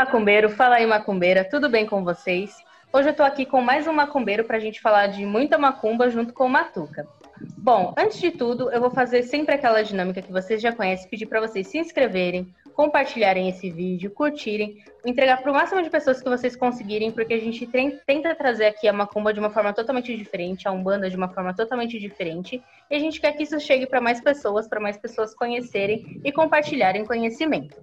macumbeiro, fala aí macumbeira, tudo bem com vocês? Hoje eu tô aqui com mais um macumbeiro pra gente falar de muita macumba junto com o Matuca. Bom, antes de tudo, eu vou fazer sempre aquela dinâmica que vocês já conhecem, pedir para vocês se inscreverem, compartilharem esse vídeo, curtirem, entregar para o máximo de pessoas que vocês conseguirem, porque a gente tenta trazer aqui a macumba de uma forma totalmente diferente, a umbanda de uma forma totalmente diferente, e a gente quer que isso chegue para mais pessoas, para mais pessoas conhecerem e compartilharem conhecimento.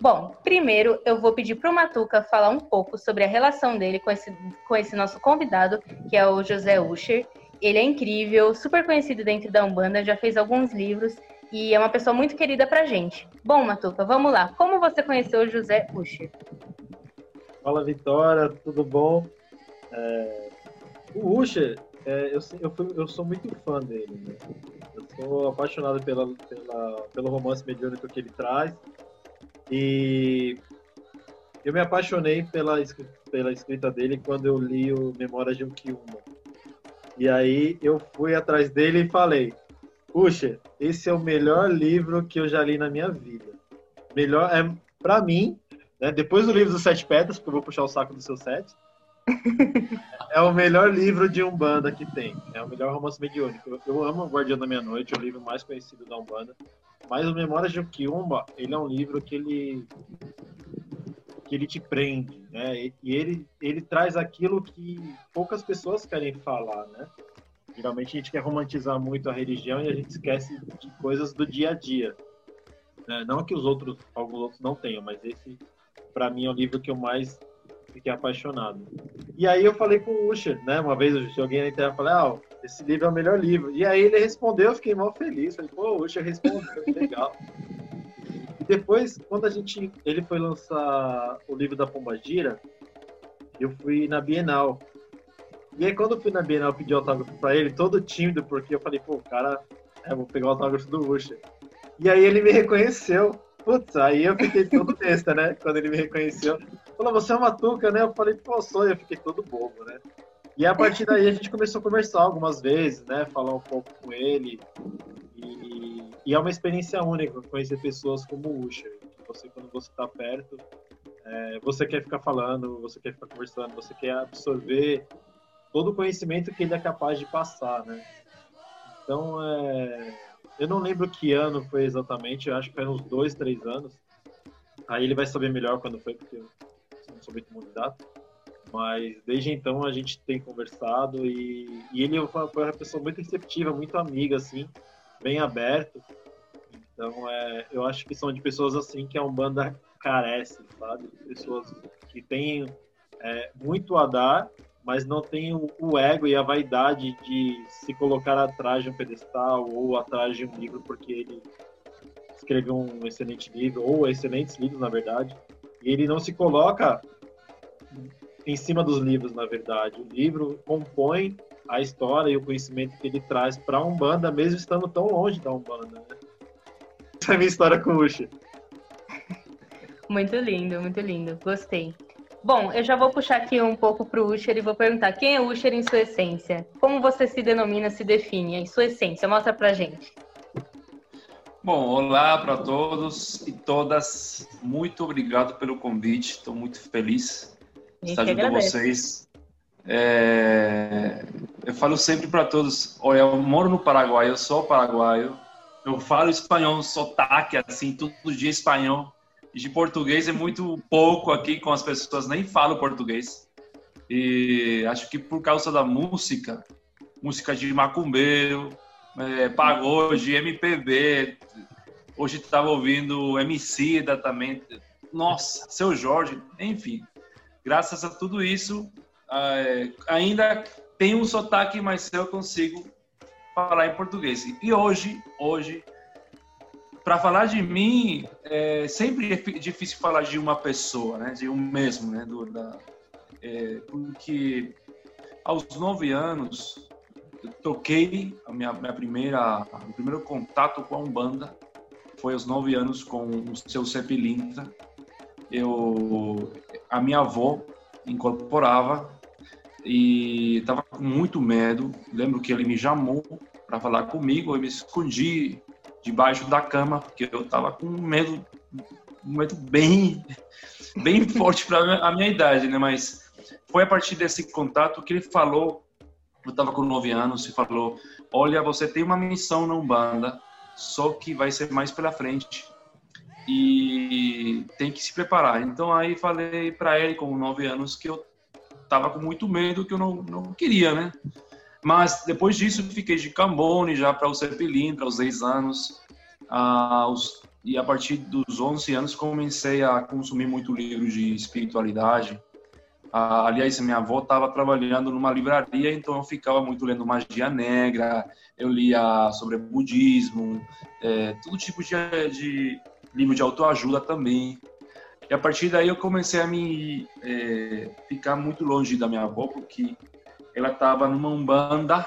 Bom, primeiro eu vou pedir para o Matuca falar um pouco sobre a relação dele com esse, com esse nosso convidado, que é o José Usher. Ele é incrível, super conhecido dentro da Umbanda, já fez alguns livros e é uma pessoa muito querida pra gente. Bom, Matuca, vamos lá. Como você conheceu o José Usher? Fala, Vitória, tudo bom? É... O Usher, é, eu, eu, fui, eu, sou muito fã dele. Né? Eu sou apaixonado pela, pela, pelo romance mediúnico que ele traz. E eu me apaixonei pela, pela escrita dele quando eu li o Memórias de um Kiuma. E aí eu fui atrás dele e falei: Puxa, esse é o melhor livro que eu já li na minha vida. Melhor é para mim, né, depois do livro dos Sete Pedras, porque eu vou puxar o saco do seu sete. é o melhor livro de Umbanda que tem. É o melhor romance mediúnico. Eu, amo o Guardião da Meia-Noite, o livro mais conhecido da Umbanda. Mas o Memórias de Kiumba, ele é um livro que ele que ele te prende, né? E ele ele traz aquilo que poucas pessoas querem falar, né? Geralmente a gente quer romantizar muito a religião e a gente esquece de coisas do dia a dia. Né? Não que os outros, alguns outros não tenham, mas esse, para mim, é o livro que eu mais fiquei apaixonado. E aí eu falei com o Usher, né? Uma vez eu alguém na internet falei, ah, esse livro é o melhor livro. E aí ele respondeu, eu fiquei mal feliz. Falei, pô, o Usher respondeu, legal. E depois, quando a gente, ele foi lançar o livro da Pomba Gira, eu fui na Bienal. E aí quando eu fui na Bienal pedi autógrafo pra ele, todo tímido, porque eu falei, pô, cara, é, vou pegar o autógrafo do Usher. E aí ele me reconheceu. Putz, aí eu fiquei todo besta, né? Quando ele me reconheceu. Falou, você é uma tuca, né? Eu falei, pô, sou. Eu fiquei todo bobo, né? E a partir daí a gente começou a conversar algumas vezes, né? Falar um pouco com ele. E, e é uma experiência única conhecer pessoas como o Usher. Você, quando você está perto, é, você quer ficar falando, você quer ficar conversando, você quer absorver todo o conhecimento que ele é capaz de passar, né? Então, é, eu não lembro que ano foi exatamente, eu acho que foi uns dois, três anos. Aí ele vai saber melhor quando foi, porque eu não sou muito bom data. Mas desde então a gente tem conversado e, e ele foi uma pessoa muito receptiva, muito amiga, assim, bem aberto. Então é, eu acho que são de pessoas assim que a Umbanda carece, sabe? Pessoas que têm é, muito a dar, mas não tem o, o, ego e a vaidade de se colocar atrás de um pedestal ou atrás de um livro porque ele escreveu um excelente livro, ou excelentes livros, na verdade. E ele não se coloca em cima dos livros, na verdade. O livro compõe a história e o conhecimento que ele traz para a Umbanda, mesmo estando tão longe da Umbanda. Né? Essa é a minha história com o Usher. Muito lindo, muito lindo. Gostei. Bom, eu já vou puxar aqui um pouco para o Usher e vou perguntar quem é o Usher em sua essência? Como você se denomina, se define em sua essência? Mostra para gente. Bom, olá para todos e todas. Muito obrigado pelo convite. Estou muito feliz estar junto com vocês. É... Eu falo sempre para todos, olha, eu moro no Paraguai, eu sou paraguaio, eu falo espanhol, sotaque, assim, todo dia espanhol. De português é muito pouco aqui com as pessoas, nem falo português. E acho que por causa da música, música de macumbeiro, é, pagode, MPB, hoje estava ouvindo MC da também, nossa, seu Jorge, enfim graças a tudo isso, é, ainda tem um sotaque, mas eu consigo falar em português. E hoje, hoje, para falar de mim, é sempre difícil falar de uma pessoa, né? De um mesmo, né? Do, da, é, porque aos nove anos eu toquei a minha, minha primeira, o primeiro contato com a umbanda foi aos nove anos com o seu Cepilintra eu a minha avó incorporava e estava com muito medo. Lembro que ele me chamou para falar comigo, eu me escondi debaixo da cama porque eu estava com medo um momento bem, bem forte para a minha idade, né? Mas foi a partir desse contato que ele falou, eu estava com nove anos, e falou, olha, você tem uma missão na Umbanda, só que vai ser mais pela frente e tem que se preparar. Então aí falei para ele com nove anos que eu tava com muito medo, que eu não, não queria, né? Mas depois disso fiquei de Cambone já para o Serpilim, para os 10 anos. Ah, os, e a partir dos 11 anos comecei a consumir muito livro de espiritualidade. Ah, aliás, minha avó estava trabalhando numa livraria, então eu ficava muito lendo magia negra, eu lia sobre budismo, é, todo tipo de, de livro de autoajuda também. E a partir daí eu comecei a me é, ficar muito longe da minha avó, porque ela estava numa umbanda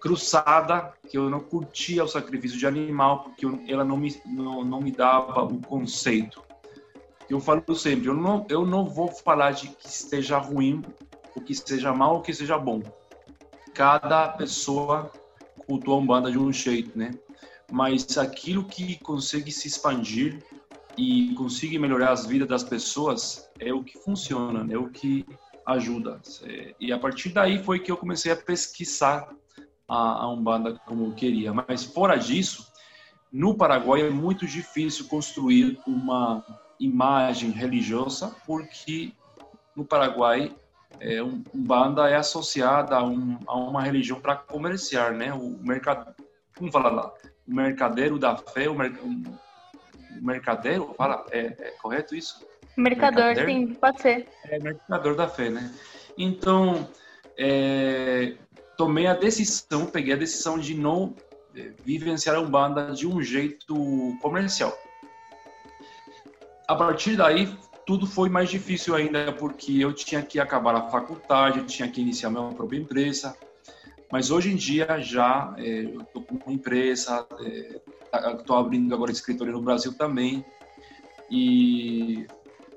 cruzada, que eu não curtia o sacrifício de animal, porque eu, ela não me, não, não me dava o conceito. Eu falo sempre, eu não, eu não vou falar de que esteja ruim, o que seja mal, o que seja bom. Cada pessoa cultua a umbanda de um jeito, né? Mas aquilo que consegue se expandir e consegue melhorar as vidas das pessoas é o que funciona, é o que ajuda. E a partir daí foi que eu comecei a pesquisar a, a Umbanda como eu queria. Mas fora disso, no Paraguai é muito difícil construir uma imagem religiosa, porque no Paraguai é, um, Umbanda é associada a, um, a uma religião para comerciar, né? O mercado, como fala lá, o mercadeiro da fé, o, mer, o mercadeiro, fala, é, é correto isso? Mercador, mercader? sim, pode ser. É mercador da fé, né? Então, é, tomei a decisão, peguei a decisão de não é, vivenciar a Umbanda de um jeito comercial. A partir daí, tudo foi mais difícil ainda, porque eu tinha que acabar a faculdade, tinha que iniciar minha própria empresa. Mas hoje em dia já é, estou com uma empresa, estou é, abrindo agora escritório no Brasil também. E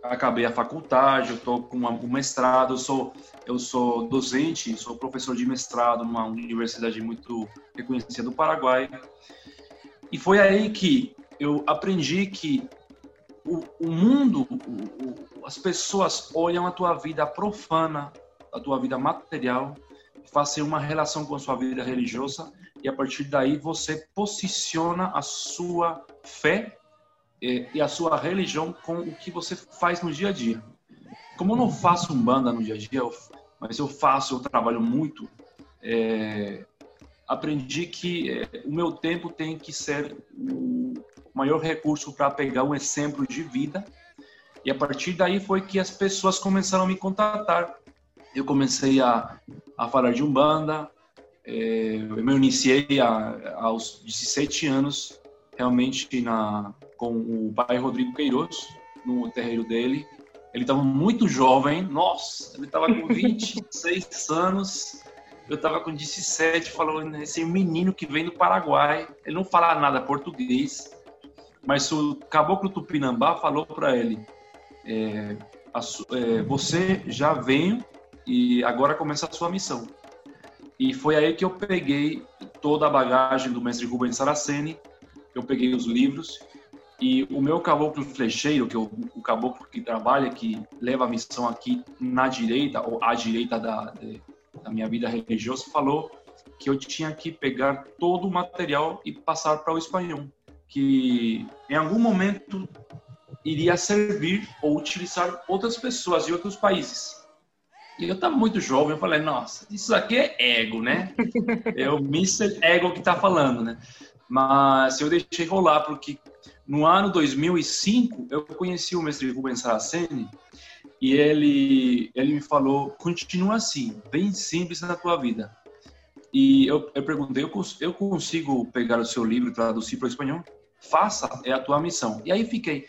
acabei a faculdade, eu estou com um mestrado, eu sou, eu sou docente, sou professor de mestrado numa universidade muito reconhecida do Paraguai. E foi aí que eu aprendi que o, o mundo, o, o, as pessoas olham a tua vida profana, a tua vida material, fazem uma relação com a sua vida religiosa e a partir daí você posiciona a sua fé é, e a sua religião com o que você faz no dia a dia. Como eu não faço umbanda no dia a dia, mas eu faço, eu trabalho muito, é, aprendi que é, o meu tempo tem que ser o maior recurso para pegar um exemplo de vida. E a partir daí foi que as pessoas começaram a me contatar. Eu comecei a, a falar de umbanda, é, eu me iniciei a, aos 17 anos, realmente na, com o pai Rodrigo Queiroz, no terreiro dele. Ele estava muito jovem, nossa, ele estava com 26 anos, eu estava com 17, falando, esse menino que vem do Paraguai, ele não fala nada português, mas o caboclo Tupinambá falou para ele, é, a, é, você já veio e agora começa a sua missão. E foi aí que eu peguei toda a bagagem do mestre Rubens Saraceni, eu peguei os livros e o meu caboclo flecheiro, que é o, o caboclo que trabalha, que leva a missão aqui na direita, ou à direita da, de, da minha vida religiosa, falou que eu tinha que pegar todo o material e passar para o espanhol. Que em algum momento iria servir ou utilizar outras pessoas de outros países. E eu estava muito jovem, eu falei, nossa, isso aqui é ego, né? É o Mr. Ego que está falando, né? Mas eu deixei rolar, porque no ano 2005 eu conheci o mestre Rubens Saraceni e ele, ele me falou, continua assim, bem simples na tua vida. E eu, eu perguntei, eu, eu consigo pegar o seu livro e traduzir para o espanhol? Faça, é a tua missão. E aí fiquei.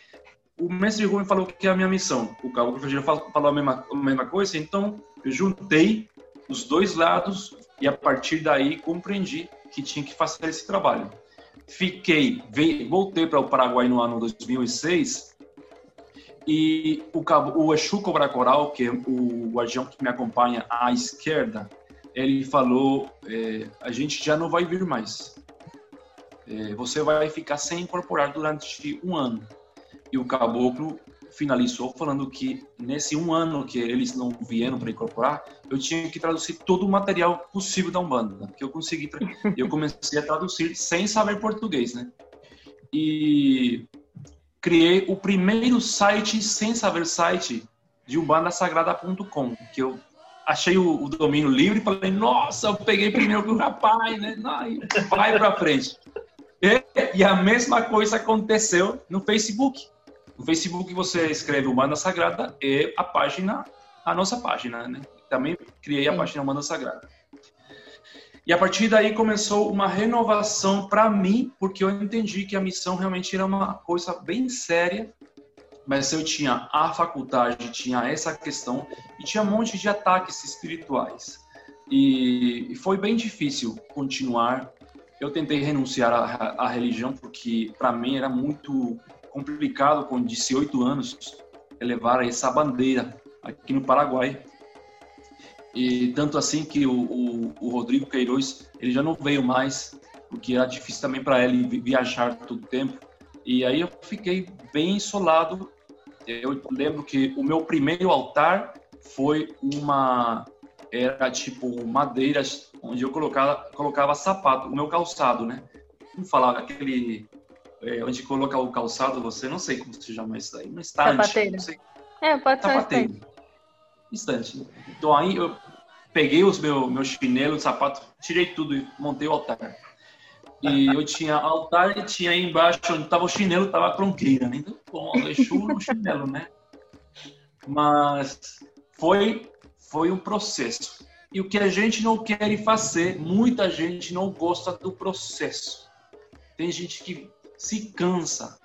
O mestre Rubens falou que é a minha missão. O Cabo Ferreira falou a mesma, a mesma coisa, então eu juntei os dois lados e a partir daí compreendi que tinha que fazer esse trabalho. Fiquei, voltei para o Paraguai no ano 2006 e o, cabo, o Exu Cobra Coral, que é o guardião que me acompanha à esquerda, ele falou: é, a gente já não vai vir mais. É, você vai ficar sem incorporar durante um ano. E o caboclo finalizou falando que nesse um ano que eles não vieram para incorporar, eu tinha que traduzir todo o material possível da Umbanda, que eu consegui. Eu comecei a traduzir sem saber português, né? E criei o primeiro site sem saber site de umbandasagrada.com, que eu achei o, o, domínio livre e falei, nossa, eu peguei primeiro que o rapaz, né? vai para frente. E, e a mesma coisa aconteceu no Facebook. No Facebook você escreve Humana Sagrada e a página, a nossa página, né? Também criei a Sim. página Humana Sagrada. E a partir daí começou uma renovação para mim, porque eu entendi que a missão realmente era uma coisa bem séria. Mas eu tinha a faculdade, tinha essa questão e tinha um monte de ataques espirituais. E foi bem difícil continuar. Eu tentei renunciar à, à religião porque para mim era muito complicado com 18 anos levar essa bandeira aqui no Paraguai. E tanto assim que o, o, o Rodrigo Queiroz ele já não veio mais, porque era difícil também para ele viajar todo o tempo. E aí eu fiquei bem isolado. Eu lembro que o meu primeiro altar foi uma era tipo madeiras onde eu colocava colocava sapato, o meu calçado, né? Vamos falar aquele é, onde coloca o calçado, você não sei como se chama isso aí, uma estante. Sapateira. É, pode ser estante. Estante. Então aí eu peguei os meus meu chinelos, sapato, tirei tudo e montei o altar. E eu tinha altar e tinha aí embaixo onde estava o chinelo, estava a tronqueira, né? Então, bom, deixou no chinelo, né? Mas foi, foi um processo. E o que a gente não quer fazer, muita gente não gosta do processo. Tem gente que se cansa,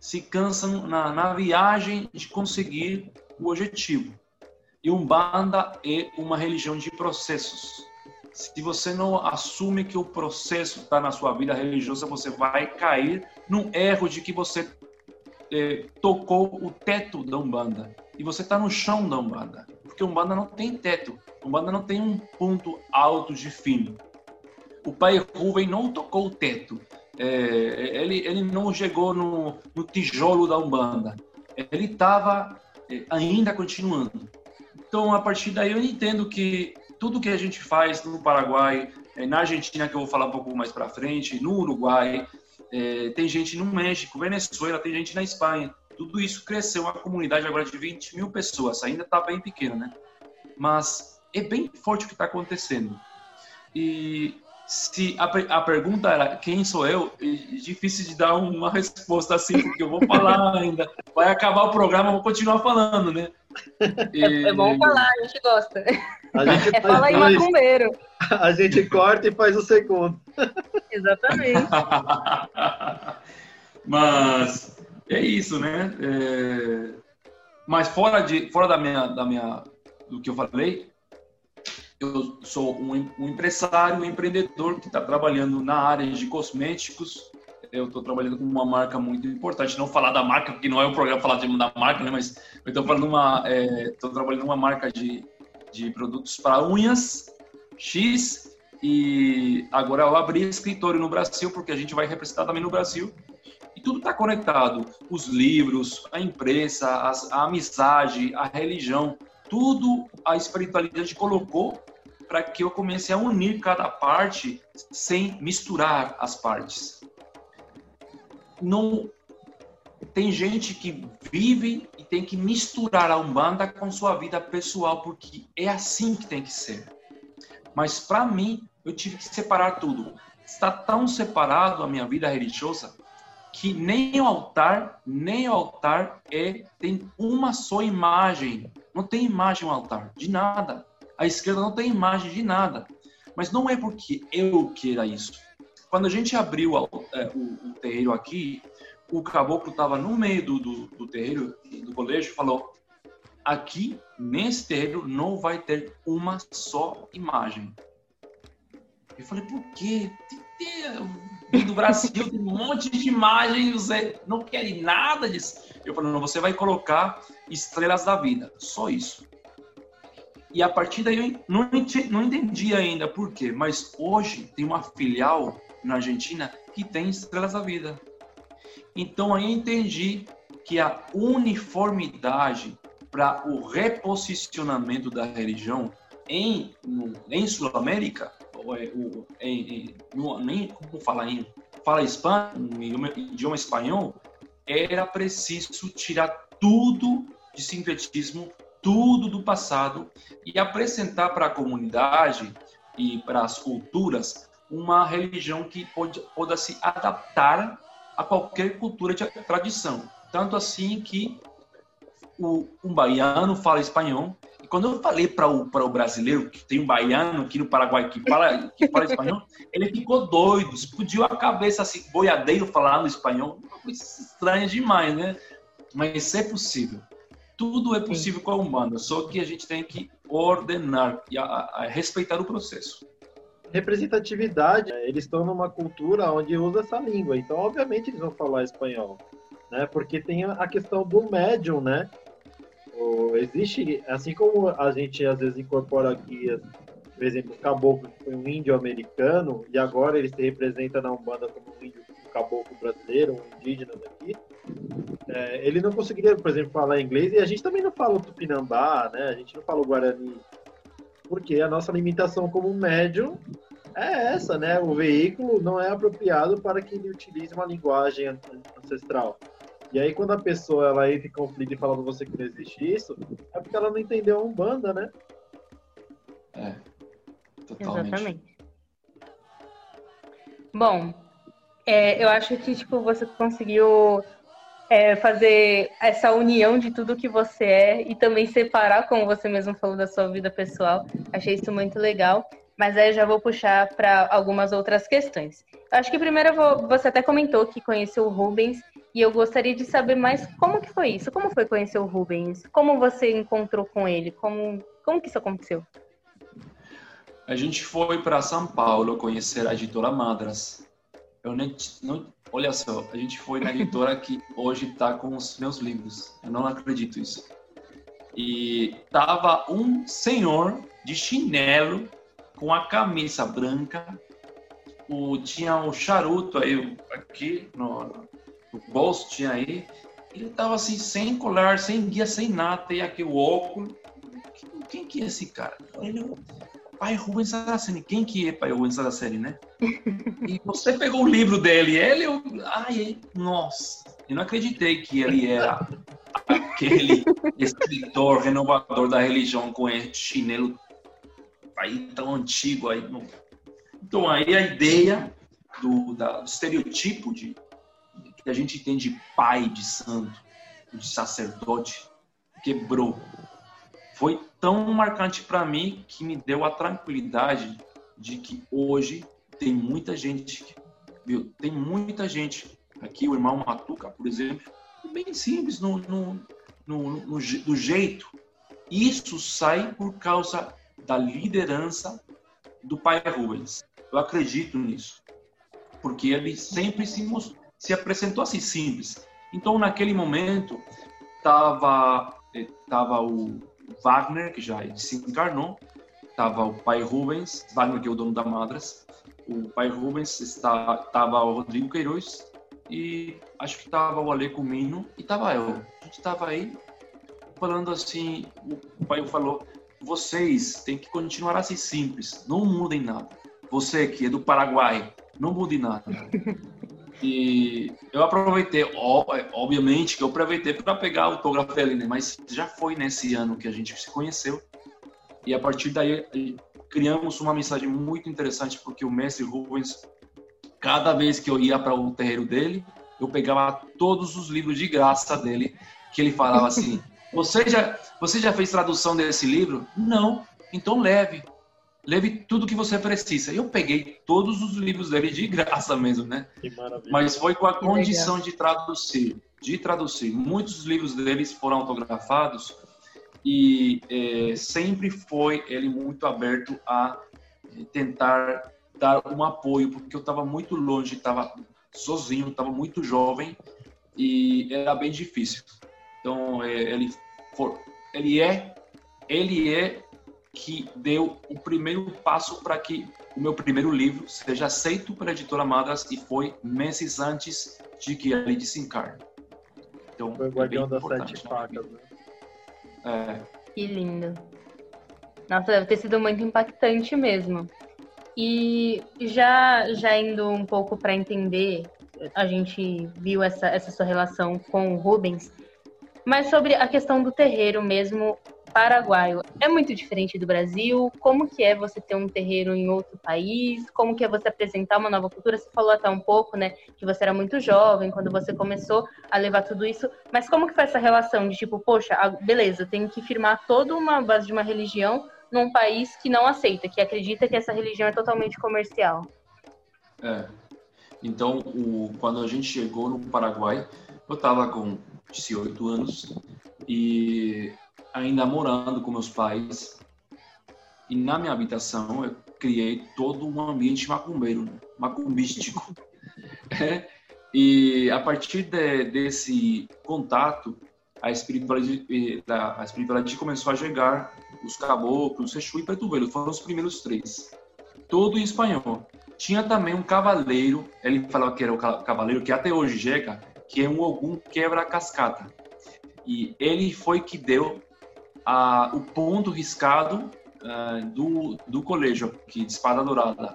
se cansa na, na viagem de conseguir o objetivo. E Umbanda é uma religião de processos. Se você não assume que o processo está na sua vida religiosa, você vai cair num erro de que você é, tocou o teto da Umbanda. E você está no chão da Umbanda. Porque Umbanda não tem teto. Umbanda não tem um ponto alto de fim. O pai Rubem não tocou o teto. É, ele, ele não chegou no, no tijolo da Umbanda. Ele estava é, ainda continuando. Então, a partir daí, eu entendo que tudo que a gente faz no Paraguai, é, na Argentina, que eu vou falar um pouco mais para frente, no Uruguai, é, tem gente no México, Venezuela, tem gente na Espanha. Tudo isso cresceu uma comunidade agora de 20 mil pessoas. Ainda está bem pequena, né? Mas é bem forte o que está acontecendo. E se a, a, pergunta era quem sou eu, é difícil de dar uma resposta assim, porque eu vou falar ainda. Vai acabar o programa, eu vou continuar falando, né? E... É, é, bom falar, a gente gosta. A gente é fala aí macumbeiro. A gente corta e faz o segundo. Exatamente. Mas é isso, né? É... Mas fora, de, fora da minha, da minha, do que eu falei, eu sou um, um empresário, um empreendedor que está trabalhando na área de cosméticos. Eu estou trabalhando com uma marca muito importante. Não falar da marca, porque não é o programa falar de da marca, né? Mas eu estou falando uma, estou é, trabalhando uma marca de, de produtos para unhas X e agora eu abri escritório no Brasil porque a gente vai representar também no Brasil e tudo está conectado. Os livros, a imprensa, a, a amizade, a religião, tudo a espiritualidade colocou para que eu comece a unir cada parte sem misturar as partes. Não tem gente que vive e tem que misturar a Umbanda com sua vida pessoal, porque é assim que tem que ser. Mas para mim, eu tive que separar tudo. Está tão separado a minha vida religiosa que nem o altar, nem o altar é tem uma só imagem. Não tem imagem no altar, de nada. A esquerda não tem imagem de nada. Mas não é porque eu queira isso. Quando a gente abriu é, o, o terreiro aqui, o caboclo estava no meio do, do, do terreiro, do colégio, falou: aqui, nesse terreiro, não vai ter uma só imagem. Eu falei, por quê? Do Brasil tem um monte de imagens, você não quer nada disso. Eu falei, não, você vai colocar estrelas da vida, só isso. E a partir daí eu não, não entendi ainda por quê, mas hoje tem uma filial na Argentina que tem Estrelas da Vida. Então aí entendi que a uniformidade para o reposicionamento da religião em, em Sul-América, é, em, em, nem como falar em fala espanhol, idioma, idioma espanhol, era preciso tirar tudo de sincretismo, tudo do passado e apresentar para a comunidade e para as culturas uma religião que pode, pode se adaptar a qualquer cultura de tradição. Tanto assim que o, um baiano fala espanhol. Quando eu falei para o, o brasileiro, que tem um baiano aqui no Paraguai que fala, que fala espanhol, ele ficou doido, explodiu a cabeça assim, boiadeiro falando espanhol. Estranha demais, né? Mas é possível. Tudo é possível com a Umbanda, só que a gente tem que ordenar e a, a respeitar o processo. Representatividade, eles estão numa cultura onde usa essa língua, então obviamente eles vão falar espanhol, né? Porque tem a questão do médium, né? Existe, assim como a gente às vezes incorpora aqui, por exemplo, o caboclo que foi um índio americano e agora ele se representa na Umbanda como um índio um caboclo brasileiro, um indígena daqui, é, ele não conseguiria, por exemplo, falar inglês e a gente também não fala o tupinambá, né? A gente não fala o guarani, porque a nossa limitação como médium é essa, né? O veículo não é apropriado para que ele utilize uma linguagem ancestral. E aí quando a pessoa ela entra em conflito e fala pra você que não existe isso, é porque ela não entendeu a Umbanda, né? É. Totalmente. Exatamente. Bom, é, eu acho que tipo, você conseguiu é, fazer essa união de tudo que você é e também separar, como você mesmo falou, da sua vida pessoal. Achei isso muito legal. Mas aí eu já vou puxar para algumas outras questões. Eu acho que primeiro vou, você até comentou que conheceu o Rubens e eu gostaria de saber mais como que foi isso. Como foi conhecer o Rubens? Como você encontrou com ele? Como, como que isso aconteceu? A gente foi para São Paulo conhecer a editora Madras. Eu nem, não, olha só, a gente foi na editora que hoje está com os meus livros. Eu não acredito isso. E tava um senhor de chinelo com a camisa branca. O, tinha um charuto aí aqui no, no bolso, tinha aí. Ele tava assim, sem colar, sem guia, sem nada, e aqui o óculos. Quem, quem que é esse cara? Ele, pai Rubens Saraceni. Quem que é pai Rubens Saraceni, né? E você pegou o livro dele, ele, eu, ai, nossa, eu não acreditei que ele era aquele escritor renovador da religião com esse chinelo aí tão antigo aí. Então aí a ideia do, da, do estereotipo de que a gente tem de pai, de santo, de sacerdote, quebrou foi tão marcante para mim que me deu a tranquilidade de que hoje tem muita gente, viu? Tem muita gente aqui, o irmão Matuca, por exemplo, bem simples no, no, no, no, do jeito. Isso sai por causa da liderança do pai Rubens. Eu acredito nisso, porque ele sempre se, mostrou, se apresentou assim simples. Então, naquele momento, estava eh, tava o Wagner, que já se encarnou, estava o pai Rubens, Wagner que é o dono da Madras, o pai Rubens, estava o Rodrigo Queiroz e acho que estava o Ale Comino e estava eu. A gente estava aí falando assim, o pai falou, vocês têm que continuar assim simples, não mudem nada. Você que é do Paraguai, não mude nada. E eu aproveitei, obviamente que eu aproveitei para pegar o autógrafo dele, né? mas já foi nesse ano que a gente se conheceu. E a partir daí criamos uma mensagem muito interessante, porque o mestre Rubens, cada vez que eu ia para o terreiro dele, eu pegava todos os livros de graça dele, que ele falava assim: Você já, você já fez tradução desse livro? Não, então leve leve tudo que você precisa. Eu peguei todos os livros dele de graça mesmo, né? Mas foi com a condição de traduzir, de traduzir. Muitos livros deles foram autografados e é, sempre foi ele muito aberto a é, tentar dar um apoio, porque eu estava muito longe, estava sozinho, estava muito jovem e era bem difícil. Então é, ele for, ele é ele é que deu o primeiro passo para que o meu primeiro livro seja aceito pela editora Madras e foi meses antes de que ele desencarne. Então, Foi o é guardião é das sete facas, né? É. Que lindo. Nossa, deve ter sido muito impactante mesmo. E já, já indo um pouco para entender, a gente viu essa, essa sua relação com o Rubens, mas sobre a questão do terreiro mesmo, paraguaio é muito diferente do Brasil? Como que é você ter um terreiro em outro país? Como que é você apresentar uma nova cultura? Você falou até um pouco, né, que você era muito jovem quando você começou a levar tudo isso, mas como que foi essa relação de tipo, poxa, beleza, eu tenho que firmar toda uma base de uma religião num país que não aceita, que acredita que essa religião é totalmente comercial? É. Então, o, quando a gente chegou no Paraguai, eu estava com 18 anos e ainda morando com meus pais. E na minha habitação eu criei todo um ambiente macumbeiro, macumbístico. é, e a partir de, desse contato, a espiritualidade, a espiritualidade começou a chegar, os caboclos, Exu e Preto foram os primeiros três. Todo em espanhol. Tinha também um cavaleiro, ele falava que era o cavaleiro, que até hoje chega, que é um Ogum quebra-cascata. E ele foi que deu a, o ponto riscado uh, do, do colégio aqui de Espada Dourada.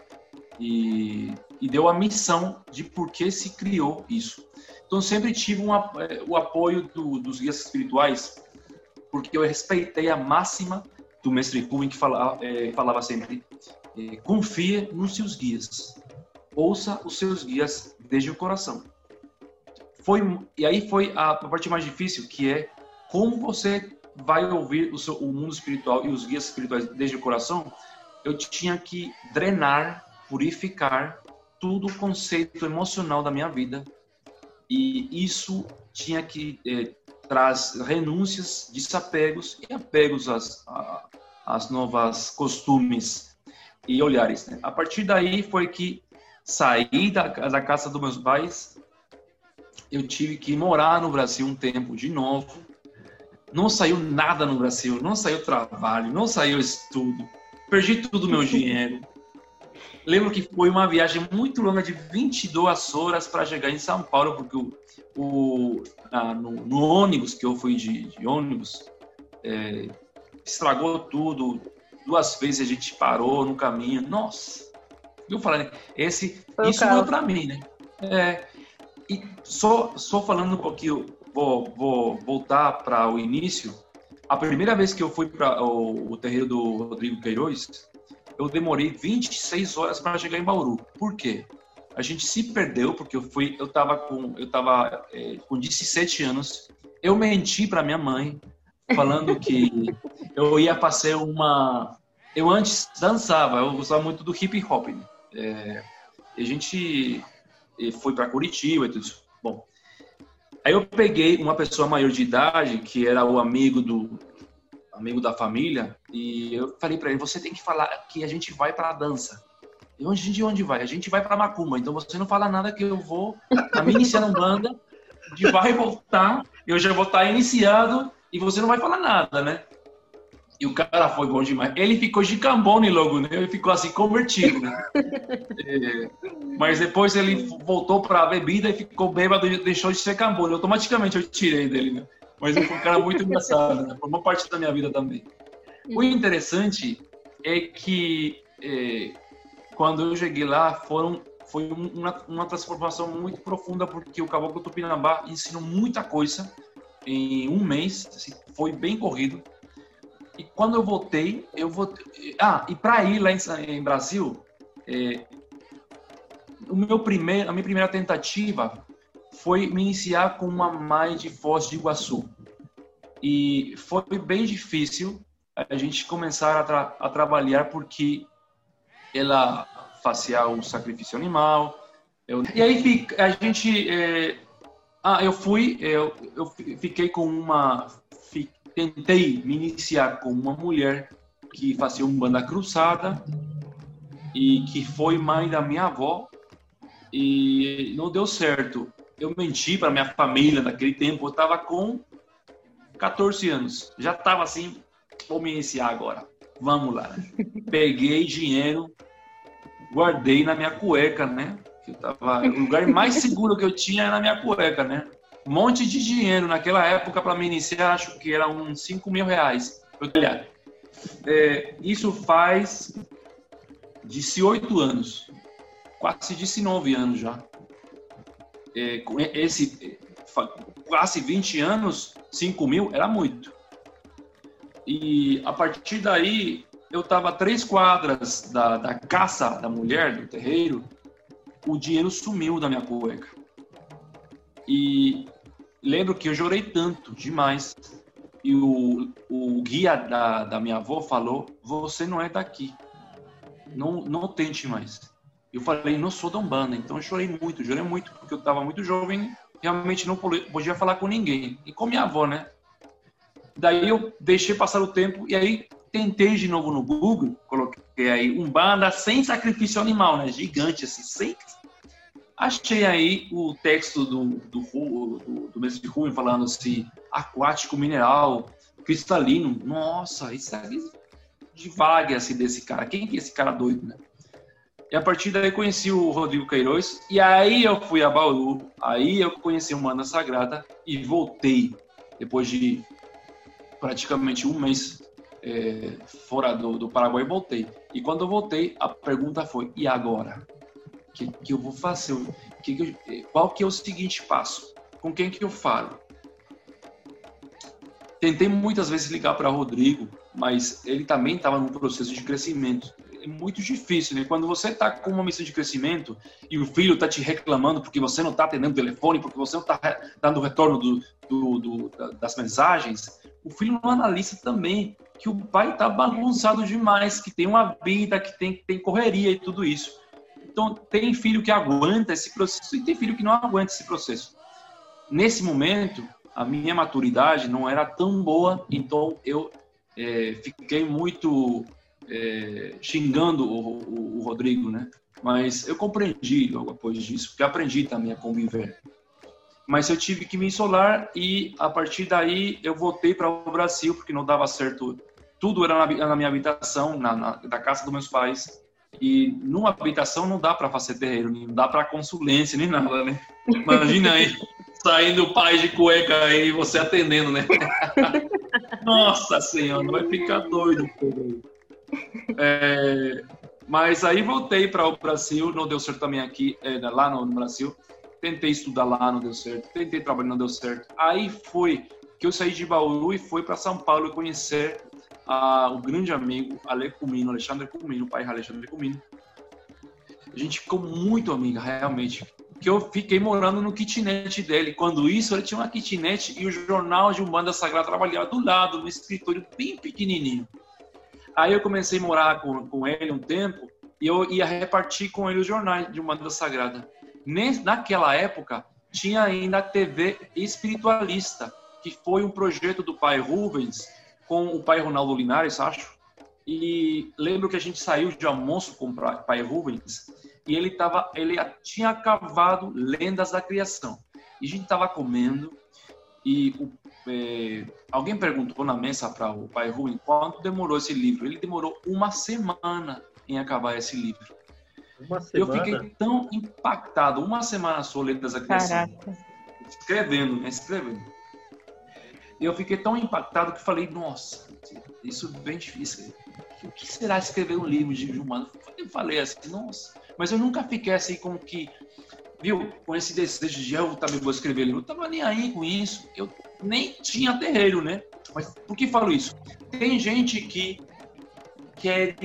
E, e, deu a missão de por que se criou isso. Então sempre tive um, eh, o apoio do, dos guias espirituais porque eu respeitei a máxima do mestre Rubem que fala, é, falava sempre é, confie nos seus guias. Ouça os seus guias desde o coração. Foi e aí foi a, a parte mais difícil que é como você vai ouvir o, seu, o mundo espiritual e os guias espirituais desde o coração, eu tinha que drenar, purificar todo o conceito emocional da minha vida. E isso tinha que eh, traz renúncias, desapegos e apegos às, às novas costumes e olhares. Né? A partir daí foi que saí da, da casa dos meus pais, eu tive que morar no Brasil um tempo de novo, não saiu nada no Brasil, não saiu trabalho, não saiu estudo. Perdi tudo meu dinheiro. Lembro que foi uma viagem muito longa de 22 horas para chegar em São Paulo, porque o, o no, no, ônibus que eu fui de, de ônibus é, estragou tudo. Duas vezes a gente parou no caminho. Nossa, eu falei, esse foi isso não é para mim, né? É, e só só falando um pouquinho vou, vou voltar para o início. A primeira vez que eu fui para o, o terreiro do Rodrigo Queiroz, eu demorei 26 horas para chegar em Bauru. Por quê? A gente se perdeu porque eu fui, eu estava com, eu tava é, com 17 anos. Eu menti para minha mãe falando que eu ia fazer uma. Eu antes dançava, eu gostava muito do hip hop. Né? É, a gente foi para Curitiba e tudo isso. Bom, Aí eu peguei uma pessoa maior de idade, que era o amigo do amigo da família, e eu falei para ele: você tem que falar que a gente vai para dança. E onde, de onde vai? A gente vai para Macumba. Então você não fala nada que eu vou a me iniciar na banda, de vai voltar, eu já vou estar iniciado e você não vai falar nada, né? E o cara foi bom demais. Ele ficou de cambone logo, né? Ele ficou assim convertido, né? é, mas depois ele voltou para a bebida e ficou bêbado e deixou de ser cambone. Automaticamente eu tirei dele, né? Mas ele foi um cara muito engraçado, né? Formou parte da minha vida também. O interessante é que é, quando eu cheguei lá, foram, foi uma, uma transformação muito profunda, porque o Caboclo Tupinambá ensinou muita coisa em um mês, assim, foi bem corrido e quando eu voltei, eu voltei. Ah, e para ir lá em, em Brasil, é, o meu primeiro, a minha primeira tentativa foi me iniciar com uma mãe de Foz de Iguaçu. E foi bem difícil a gente começar a, tra a trabalhar porque ela fazia o sacrifício animal. Eu... E aí a gente. É... Ah, eu fui, eu, eu fiquei com uma tentei me iniciar com uma mulher que fazia um banda cruzada e que foi mãe da minha avó e não deu certo. Eu menti para minha família naquele tempo, eu estava com 14 anos. Já estava assim, vou me iniciar agora. Vamos lá. Peguei dinheiro, guardei na minha cueca, né? Eu tava, o lugar mais seguro que eu tinha era na minha cueca, né? Um monte de dinheiro naquela época para me iniciar, acho que era uns 5 mil reais. Olha, é, isso faz 18 anos, quase 19 anos já. É, esse, quase 20 anos, 5 mil era muito. E a partir daí, eu estava três quadras da, da caça da mulher, do terreiro, o dinheiro sumiu da minha cueca. E lembro que eu chorei tanto, demais. E o, o guia da, da minha avó falou: Você não é daqui. Não, não tente mais. Eu falei: Não sou da Umbanda. Então eu chorei muito, chorei muito, porque eu estava muito jovem, realmente não podia falar com ninguém. E com minha avó, né? Daí eu deixei passar o tempo e aí tentei de novo no Google, coloquei aí Umbanda sem sacrifício animal, né? Gigante, assim, sem Achei aí o texto do, do, do, do mestre Rubem falando assim, aquático mineral, cristalino. Nossa, isso é de vaga assim, desse cara. Quem que é esse cara doido, né? E a partir daí conheci o Rodrigo Queiroz. E aí eu fui a Bauru. Aí eu conheci o Mana Sagrada e voltei. Depois de praticamente um mês é, fora do, do Paraguai, voltei. E quando eu voltei, a pergunta foi: e agora? Que, que eu vou fazer? Que, que qual que é o seguinte passo? Com quem que eu falo? Tentei muitas vezes ligar para Rodrigo, mas ele também estava num processo de crescimento. É muito difícil, né? Quando você está com uma missão de crescimento e o filho está te reclamando porque você não está atendendo o telefone, porque você não está dando retorno do, do, do, das mensagens, o filho não analisa também que o pai está bagunçado demais, que tem uma vida, que tem, tem correria e tudo isso. Então, tem filho que aguenta esse processo e tem filho que não aguenta esse processo. Nesse momento, a minha maturidade não era tão boa, então eu é, fiquei muito é, xingando o, o, o, Rodrigo, né? Mas eu compreendi logo depois disso, porque aprendi também a conviver. Mas eu tive que me isolar e a partir daí eu voltei para o Brasil, porque não dava certo. Tudo era na, na minha habitação, na, na, da casa dos meus pais. E numa habitação não dá para fazer terreiro, não dá para consulência nem nada, né? Imagina aí, saindo o pai de cueca aí, você atendendo, né? Nossa Senhora, vai ficar doido. É, mas aí voltei para o Brasil, não deu certo também aqui, é, lá no, no Brasil. Tentei estudar lá, não deu certo. Tentei trabalhar, não deu certo. Aí foi que eu saí de Bauru e fui para São Paulo conhecer a, o grande amigo Ale Alexandre Cumino, o pai Alexandre Cumino. A gente ficou muito amiga, realmente. Que eu fiquei morando no kitnet dele. Quando isso, ele tinha uma kitnet e o jornal de Umbanda Sagrada trabalhava do lado, no escritório bem pequenininho. Aí eu comecei a morar com, com ele um tempo e eu ia repartir com ele os jornais de Umbanda Sagrada. Naquela época, tinha ainda a TV espiritualista, que foi um projeto do pai Rubens, com o pai Ronaldo Linares, acho. E lembro que a gente saiu de almoço com o pai Rubens e ele tava, ele tinha cavado lendas da criação. E a gente estava comendo e o, é, alguém perguntou na mesa para o pai Rubens quanto demorou esse livro. Ele demorou uma semana em acabar esse livro. Uma semana? Eu fiquei tão impactado, uma semana só lendas da criação. Caraca. Escrevendo, né? Escrevendo eu fiquei tão impactado que falei, nossa, isso é bem difícil. O que será escrever um livro de humano? Eu falei assim, nossa. Mas eu nunca fiquei assim como que, viu, com esse desejo de eu também vou escrever livro. Eu tava nem aí com isso. Eu nem tinha terreiro, né? Mas por que falo isso? Tem gente que quer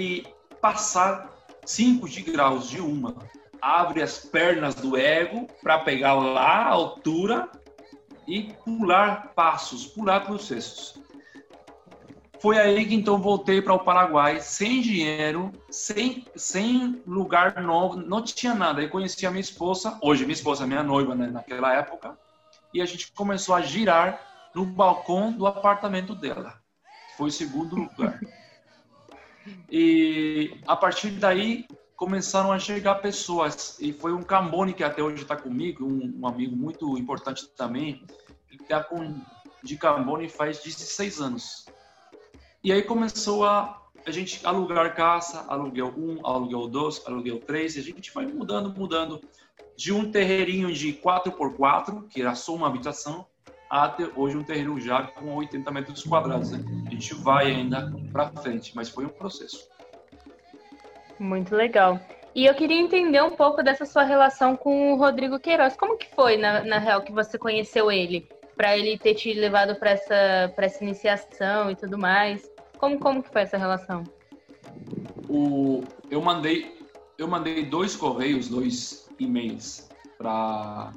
passar 5 de graus de uma, abre as pernas do ego para pegar lá a altura e pular passos, pular processos. Foi aí que então voltei para o Paraguai sem dinheiro, sem, sem lugar novo, não tinha nada. Aí conheci a minha esposa, hoje minha esposa, minha noiva né, naquela época, e a gente começou a girar no balcão do apartamento dela. Foi o segundo lugar. E a partir daí começaram a chegar pessoas. E foi um Cambone que até hoje está comigo, um, um, amigo muito importante também. Ele está com de Cambone faz 16 anos. E aí começou a a gente alugar casa, aluguel 1, aluguel 2, aluguel 3, e a gente vai mudando, mudando. de um terreirinho de 4x4, que era só uma habitação, até hoje um terreno já com 80 metros quadrados. Né? A gente vai ainda para frente, mas foi um processo. Muito legal. E eu queria entender um pouco dessa sua relação com o Rodrigo Queiroz. Como que foi, na, na real, que você conheceu ele? Para ele ter te levado para essa, essa iniciação e tudo mais. Como, como que foi essa relação? O, eu mandei eu mandei dois correios, dois e-mails para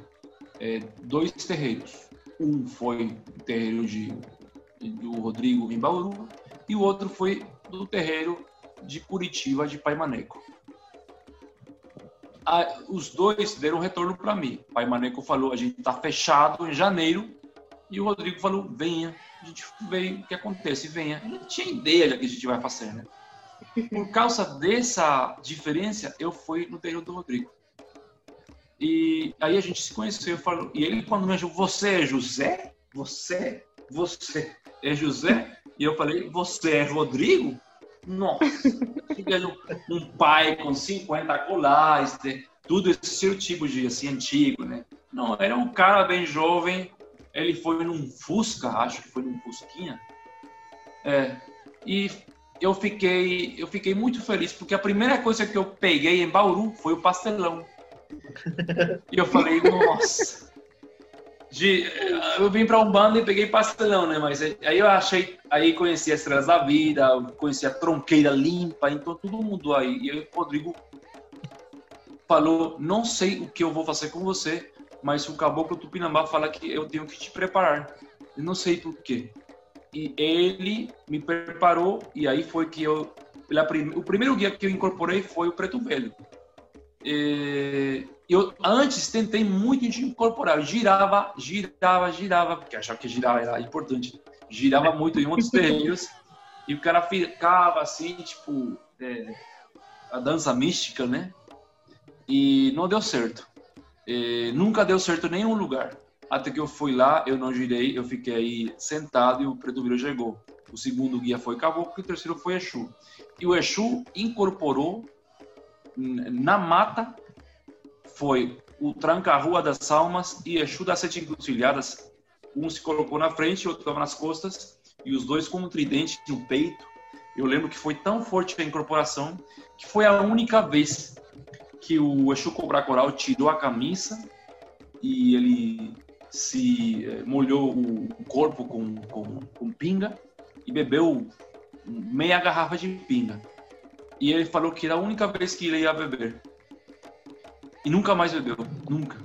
é, dois terreiros. Um foi o terreiro de, do Rodrigo em Bauru e o outro foi do terreiro de Curitiba, de Pai Maneco. os dois deram retorno para mim. Pai Maneco falou: a gente está fechado em janeiro. E o Rodrigo falou: venha, a gente vê o que acontece, venha. Eu não tinha ideia do que a gente vai fazer, né? Por causa dessa diferença, eu fui no terreiro do Rodrigo. E aí a gente se conheceu, falou, e ele quando me achou, você é José? Você? Você é José? E eu falei, você é Rodrigo? Nossa, um, um pai com 50 colares, tudo esse tipo de assim antigo, né? Não, era um cara bem jovem. Ele foi num Fusca, acho que foi num Fusquinha. É, e eu fiquei, eu fiquei muito feliz porque a primeira coisa que eu peguei em Bauru foi o pastelão. E eu falei, nossa. De, eu vim para um bando e peguei pastelão, né? Mas aí eu achei, aí conheci as estrelas da vida, conheci a tronqueira limpa, então tudo mudou aí. E aí o Rodrigo falou: Não sei o que eu vou fazer com você, mas o caboclo Tupinambá fala que eu tenho que te preparar. Eu não sei por quê. E ele me preparou, e aí foi que eu. Pela prim, o primeiro guia que eu incorporei foi o Preto Velho. E, eu antes tentei muito de incorporar, eu girava, girava, girava, porque achava que girar era importante. Girava muito em outros terreiros e o cara ficava assim, tipo, é, a dança mística, né? E não deu certo. Nunca deu certo em nenhum lugar. Até que eu fui lá, eu não girei, eu fiquei aí sentado e o preto velho chegou. O segundo guia foi Caboclo e o terceiro foi Exu. E o Exu incorporou na mata foi o Tranca-Rua das Almas e Exu das Sete Encruzilhadas. Um se colocou na frente, outro estava nas costas, e os dois com um tridente no peito. Eu lembro que foi tão forte a incorporação que foi a única vez que o Exu Cobra Coral tirou a camisa e ele se eh, molhou o corpo com, com, com pinga e bebeu meia garrafa de pinga. E ele falou que era a única vez que ele ia beber. E nunca mais bebeu. Nunca.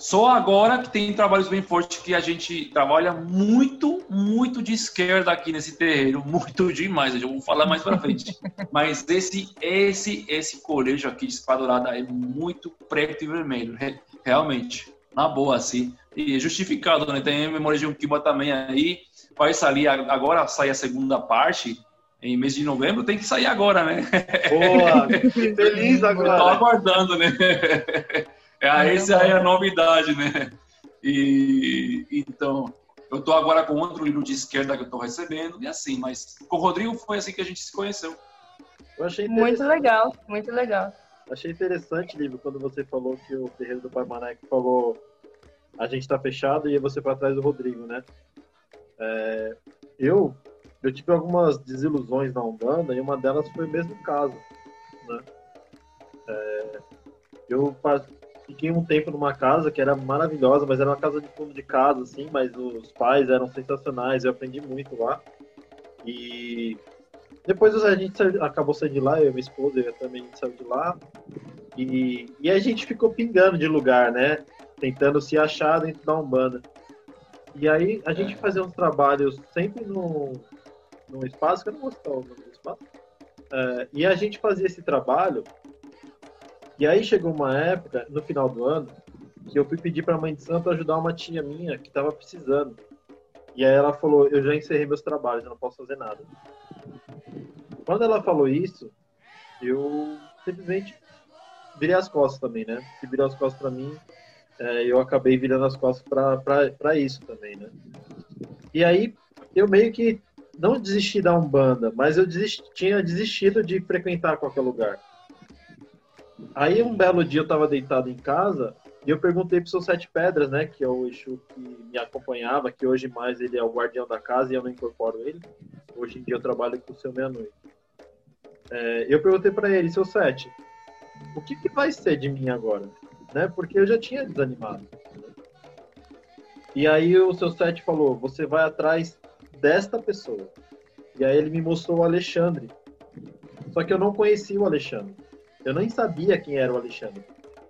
Só agora que tem trabalhos bem fortes que a gente trabalha muito, muito de esquerda aqui nesse terreiro, muito demais. Eu vou falar mais para frente. Mas esse, esse, esse colégio aqui de Espadurada é muito preto e vermelho, realmente, na boa assim. E é justificado, né? Tem memória de um Kiba também aí. Vai sair agora, sai a segunda parte em mês de novembro, tem que sair agora, né? Boa! Feliz agora! Estou aguardando, né? É, essa é a novidade, né? E então, eu estou agora com outro livro de esquerda que eu estou recebendo, e assim, mas com o Rodrigo foi assim que a gente se conheceu. Eu achei muito legal, muito legal. Achei interessante, livro, quando você falou que o terreiro do Pai Mané falou a gente está fechado e você para trás do Rodrigo, né? É, eu eu tive algumas desilusões na Umbanda e uma delas foi o mesmo caso, né? É, eu fiquei um tempo numa casa que era maravilhosa, mas era uma casa de fundo de casa, assim, mas os pais eram sensacionais, eu aprendi muito lá. E depois a gente saiu, acabou saindo de lá, eu e minha esposa eu também saiu de lá. E, e a gente ficou pingando de lugar, né? Tentando se achar dentro da Umbanda. E aí a gente fazia uns trabalhos sempre no, num espaço, que eu não vou citar do espaço, é, e a gente fazia esse trabalho, e aí chegou uma época, no final do ano, que eu fui pedir para a mãe de santo ajudar uma tia minha que estava precisando. E aí ela falou, eu já encerrei meus trabalhos, eu não posso fazer nada. Quando ela falou isso, eu simplesmente virei as costas também, né? Se virou as costas para mim, é, eu acabei virando as costas para isso também, né? E aí eu meio que não desisti da Umbanda, mas eu desisti, tinha desistido de frequentar qualquer lugar. Aí um belo dia eu estava deitado em casa e eu perguntei pro seu Sete Pedras, né, que é o Exu que me acompanhava, que hoje mais ele é o guardião da casa e eu não incorporo ele. Hoje em dia eu trabalho com o seu meia-noite. É, eu perguntei para ele, seu Sete, o que, que vai ser de mim agora? Né, porque eu já tinha desanimado. E aí o seu Sete falou, você vai atrás desta pessoa. E aí ele me mostrou o Alexandre. Só que eu não conhecia o Alexandre. Eu nem sabia quem era o Alexandre.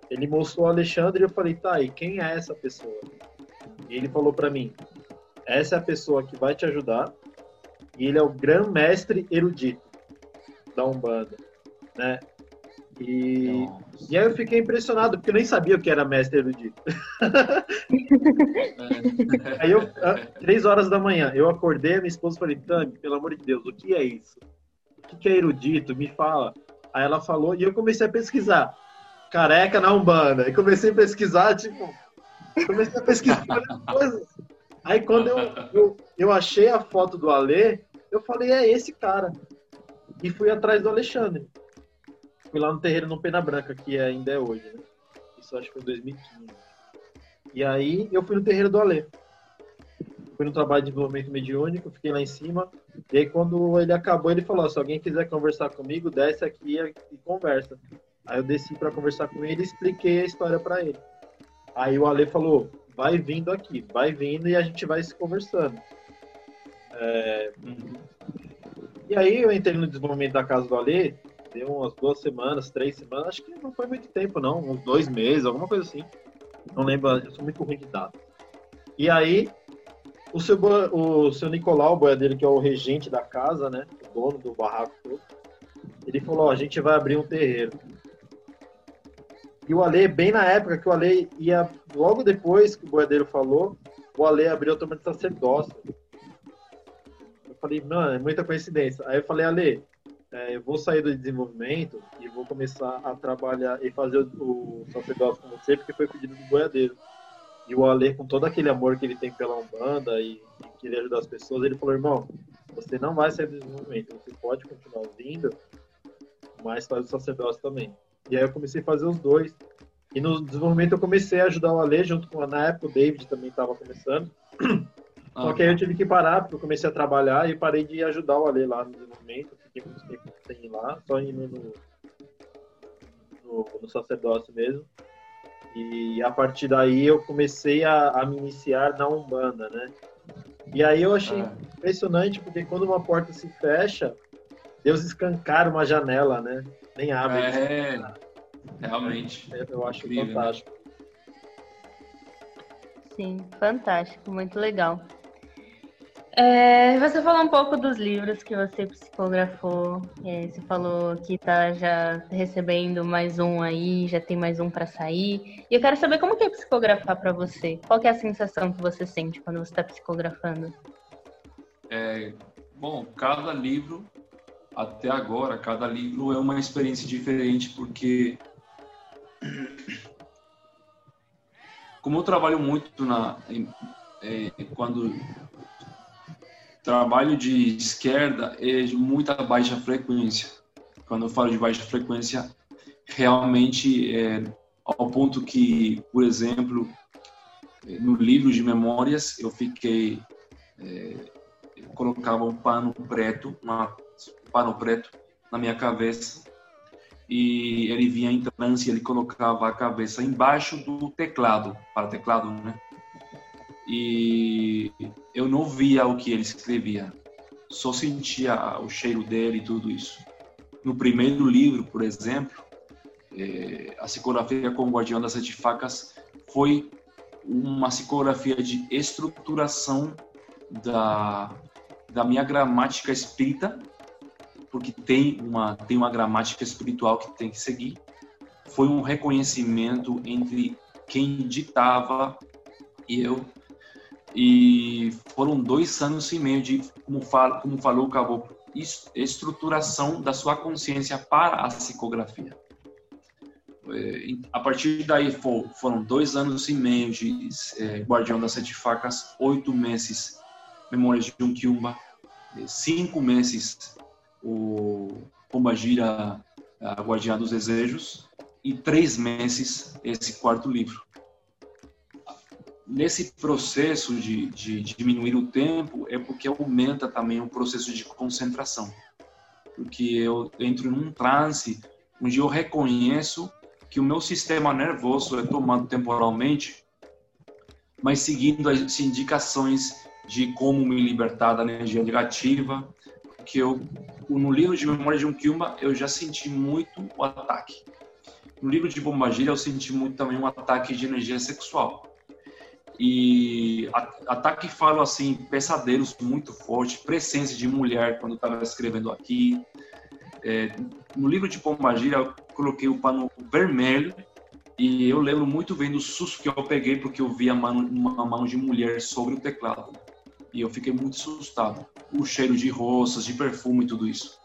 Ele mostrou o Alexandre e eu falei, tá, e quem é essa pessoa? E ele falou para mim, essa é a pessoa que vai te ajudar e ele é o grão-mestre erudito da Umbanda, né? E, e aí eu fiquei impressionado, porque eu nem sabia o que era mestre erudito. aí eu, três horas da manhã, eu acordei, minha esposa falei, Tami, pelo amor de Deus, o que é isso? O que é erudito? Me fala. Aí ela falou e eu comecei a pesquisar. Careca na Umbanda. E comecei a pesquisar, tipo, comecei a pesquisar coisas. Aí quando eu, eu, eu achei a foto do Alê, eu falei, é esse cara. E fui atrás do Alexandre. Fui lá no terreiro no Pena Branca, que ainda é hoje, né? Isso acho que foi em 2015. E aí eu fui no terreiro do Alê. Fui no trabalho de desenvolvimento mediúnico, fiquei lá em cima. E aí quando ele acabou, ele falou, se alguém quiser conversar comigo, desce aqui e conversa. Aí eu desci para conversar com ele e expliquei a história para ele. Aí o Ale falou: vai vindo aqui, vai vindo e a gente vai se conversando. É... E aí eu entrei no desenvolvimento da casa do Ale, deu umas duas semanas, três semanas, acho que não foi muito tempo não, uns dois meses, alguma coisa assim. Não lembro, eu sou muito ruim de data. E aí o seu, o seu Nicolau, o boiadeiro, que é o regente da casa, né, o dono do barraco ele falou, a gente vai abrir um terreiro. E o Ale, bem na época que o Ale ia, logo depois que o boiadeiro falou, o Ale abriu a turma de sacerdócio. Eu falei, mano, é muita coincidência. Aí eu falei, Ale, é, eu vou sair do desenvolvimento e vou começar a trabalhar e fazer o, o sacerdócio com você, porque foi pedido do boiadeiro. E o Ale, com todo aquele amor que ele tem pela Umbanda e, e querer ajudar as pessoas, ele falou, irmão, você não vai sair do desenvolvimento, você pode continuar vindo, mas faz o sacerdócio também. E aí eu comecei a fazer os dois. E no desenvolvimento eu comecei a ajudar o Ale junto com, na época, o David também estava começando. Ah, Só que aí eu tive que parar, porque eu comecei a trabalhar e parei de ajudar o Ale lá no desenvolvimento. Sem ir lá, só indo no, no, no sacerdócio mesmo. E a partir daí eu comecei a, a, me iniciar na Umbanda, né? E aí eu achei ah. impressionante, porque quando uma porta se fecha, Deus escancara uma janela, né? Nem abre. É, realmente. Eu acho Incrível, né? fantástico. Né? Sim, fantástico, muito legal. É, você falou um pouco dos livros que você psicografou. É, você falou que está já recebendo mais um aí, já tem mais um para sair. E eu quero saber como que é psicografar para você. Qual é a sensação que você sente quando você está psicografando? É, bom, cada livro até agora, cada livro é uma experiência diferente, porque como eu trabalho muito na é, quando trabalho de esquerda é de muita baixa frequência. Quando eu falo de baixa frequência, realmente é ao ponto que, por exemplo, no livro de memórias eu fiquei é, eu colocava um pano preto, uma pano preto na minha cabeça e ele vinha em transe, ele colocava a cabeça embaixo do teclado, para teclado, né? E eu não via o que ele escrevia, só sentia o cheiro dele e tudo isso. No primeiro livro, por exemplo, é, a psicografia com o Guardião das Sete Facas foi uma psicografia de estruturação da, da minha gramática espírita porque tem uma, tem uma gramática espiritual que tem que seguir. Foi um reconhecimento entre quem ditava e eu. E foram dois anos e meio de, como, fala, como falou o Caboclo, estruturação da sua consciência para a psicografia. É, a partir daí foram dois anos e meio de é, Guardião das Sete Facas, oito meses Memórias de um Kiumba, cinco meses o Pombagira, a Guardiã dos Desejos, e três meses esse quarto livro. Nesse processo de, de, diminuir o tempo, é porque aumenta também o processo de concentração. Porque eu entro num transe onde eu reconheço que o meu sistema nervoso é tomado temporalmente, mas seguindo as indicações de como me libertar da energia negativa, que eu no livro de Memória de um Kilma eu já senti muito o ataque. No livro de Bombagira eu senti muito também um ataque de energia sexual. E ataque falo assim, pesadelos muito fortes, presença de mulher quando estava escrevendo aqui. É, no livro de Pombagira eu coloquei o pano vermelho e eu lembro muito bem do susto que eu peguei porque eu vi a mão, uma mão de mulher sobre o teclado. E eu fiquei muito assustado. O cheiro de roças, de perfume e tudo isso.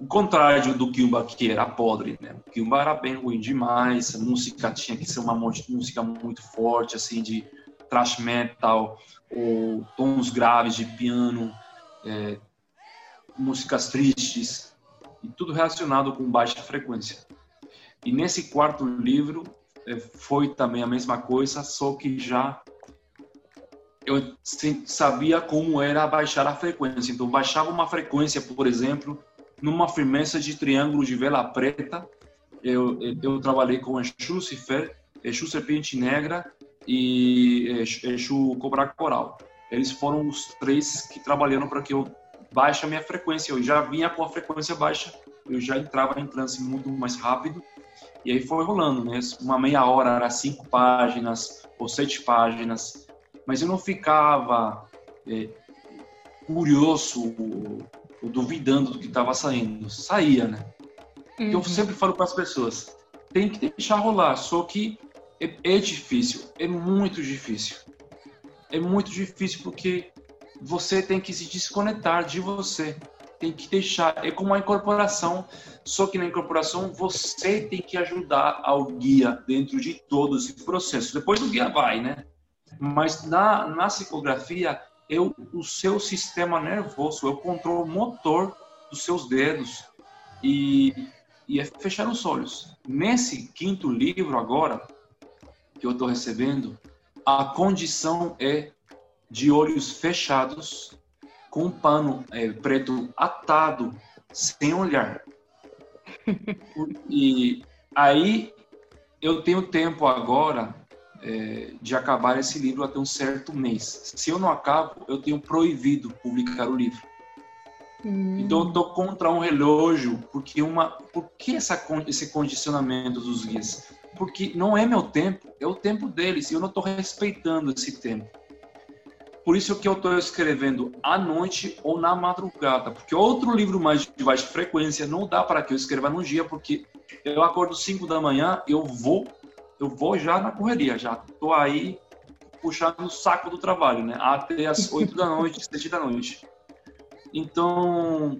O contrário do Kimba, que era podre, né? O Kimba era bem ruim demais, a música tinha que ser uma música muito forte, assim, de thrash metal, ou tons graves de piano, é, músicas tristes, e tudo relacionado com baixa frequência. E nesse quarto livro é, foi também a mesma coisa, só que já eu sabia como era baixar a frequência. Então, baixava uma frequência, por exemplo, numa firmeza de triângulo de vela preta. Eu, eu trabalhei com Exu Lucifer, Exu Serpente Negra e Exu Cobra Coral. Eles foram os três que trabalharam para que eu baixe a minha frequência. Eu já vinha com a frequência baixa, eu já entrava em transe muito mais rápido. E aí foi rolando, né? Uma meia hora era cinco páginas ou sete páginas mas eu não ficava é, curioso duvidando do que estava saindo. Saía, né? Uhum. Eu sempre falo para as pessoas, tem que deixar rolar, só que é, é difícil, é muito difícil. É muito difícil porque você tem que se desconectar de você. Tem que deixar. É como uma incorporação, só que na incorporação você tem que ajudar ao guia dentro de todo esse processo. Depois o guia vai, né? Mas na, na psicografia, eu, o seu sistema nervoso, eu controlo o motor dos seus dedos e, e é fechar os olhos. Nesse quinto livro agora, que eu estou recebendo, a condição é de olhos fechados, com um pano é, preto atado, sem olhar. E aí eu tenho tempo agora é, de acabar esse livro até um certo mês. Se eu não acabo, eu tenho proibido publicar o livro. Hum. Então eu estou contra um relógio, porque uma, por que essa, esse condicionamento dos guias? Porque não é meu tempo, é o tempo deles e eu não estou respeitando esse tempo. Por isso que eu estou escrevendo à noite ou na madrugada, porque outro livro mais de baixa frequência não dá para que eu escreva no dia, porque eu acordo 5 da manhã, eu vou eu vou já na correria, já tô aí puxando o saco do trabalho, né? Até as 8 da noite, 7 da noite. Então,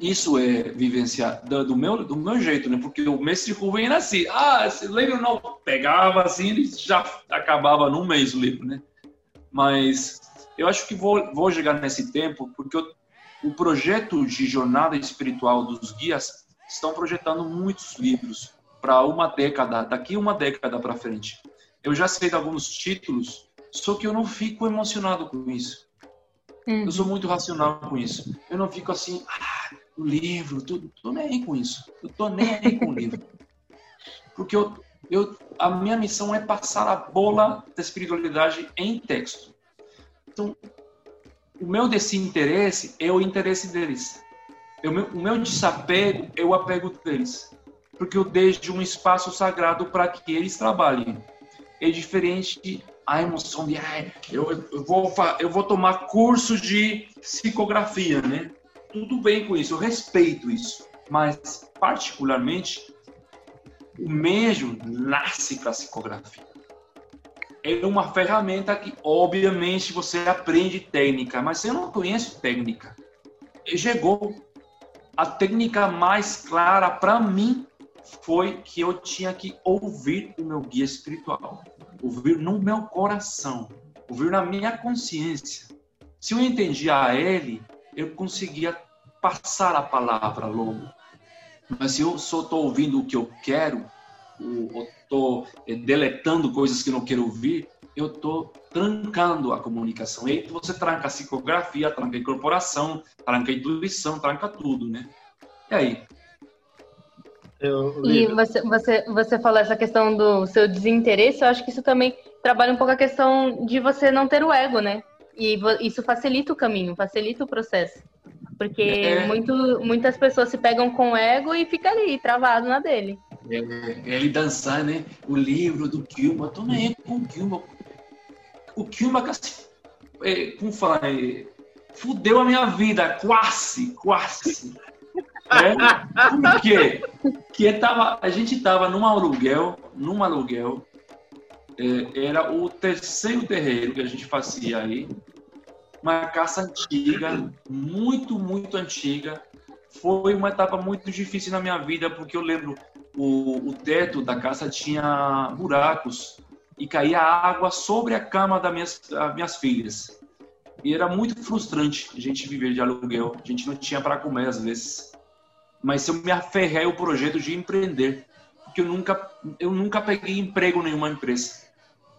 isso é vivenciar do, meu, do meu jeito, né? Porque o mestre Rubem era assim, ah, esse livro não pegava assim, ele já acabava num mês o livro, né? Mas eu acho que vou, vou chegar nesse tempo porque eu, o projeto de jornada espiritual dos guias estão projetando muitos livros para uma década, daqui uma década para frente. Eu já sei de alguns títulos, só que eu não fico emocionado com isso. Uhum. Eu sou muito racional com isso. Eu não fico assim, ah, o livro, tudo, tô nem aí com isso. Eu tô nem aí com o livro. Porque eu, eu, a minha missão é passar a bola da espiritualidade em texto. Então, o meu desinteresse é o interesse deles. O meu, o meu desapego é o apego deles porque eu deixo um espaço sagrado para que eles trabalhem. É diferente a emoção de, ah, eu, eu, vou, eu vou tomar curso de psicografia, né? Tudo bem com isso, eu respeito isso. Mas, particularmente, o mesmo nasce para a psicografia. É uma ferramenta que, obviamente, você aprende técnica, mas você não conhece técnica. Chegou a técnica mais clara para mim foi que eu tinha que ouvir o meu guia espiritual, ouvir no meu coração, ouvir na minha consciência. Se eu entendia a ele, eu conseguia passar a palavra logo. Mas se eu só estou ouvindo o que eu quero, ou estou eh, deletando coisas que não quero ouvir, eu estou trancando a comunicação. E aí você tranca a psicografia, tranca a incorporação, tranca a intuição, tranca tudo, né? E aí? Eu, e você, você, você falou essa questão do seu desinteresse, eu acho que isso também trabalha um pouco a questão de você não ter o ego, né? E isso facilita o caminho, facilita o processo. Porque é. muito, muitas pessoas se pegam com o ego e fica ali, travado na dele. É, é ele dançar, né? O livro do Kilma, tô nem com o Kilma. O Kilma, é, como falar, é, fudeu a minha vida, quase, quase. É? Por quê? Que tava, a gente tava num aluguel, num aluguel, é, era o terceiro terreiro que a gente fazia aí, uma casa antiga, muito, muito antiga. Foi uma etapa muito difícil na minha vida, porque eu lembro o, o teto da casa tinha buracos e caía água sobre a cama das minhas, das minhas filhas. E era muito frustrante a gente viver de aluguel. A gente não tinha para comer às vezes. Mas eu me aferrei ao projeto de empreender, porque eu nunca, eu nunca peguei emprego em nenhuma empresa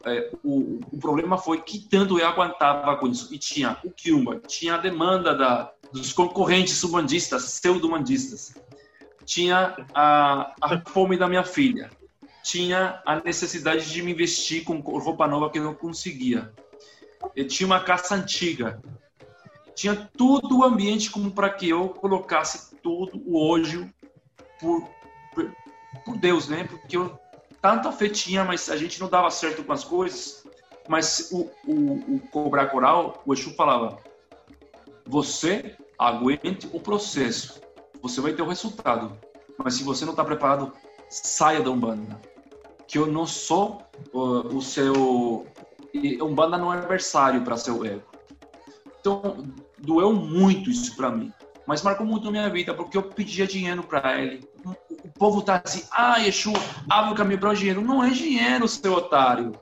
é, o, o, problema foi que tanto eu aguentava com isso. E tinha o Kilma, tinha a demanda da, dos concorrentes subandistas, pseudomandistas, tinha a, a fome da minha filha, tinha a necessidade de me vestir com roupa nova que eu não conseguia. Eu tinha uma casa antiga, tinha todo o ambiente como para que eu colocasse todo o hoje por, por, por Deus, né? Porque eu tanta fé tinha, mas a gente não dava certo com as coisas. Mas o, o, o cobrar coral, o Exu falava: você aguente o processo, você vai ter o resultado. Mas se você não está preparado, saia da Umbanda. Que eu não sou uh, o seu. Umbanda não é adversário para seu ego. Então, doeu muito isso para mim. Mas marcou muito na minha vida, porque eu pedia dinheiro para ele o povo tá assim, ah, Exu, abre o caminho para o dinheiro. Não é dinheiro, seu otário.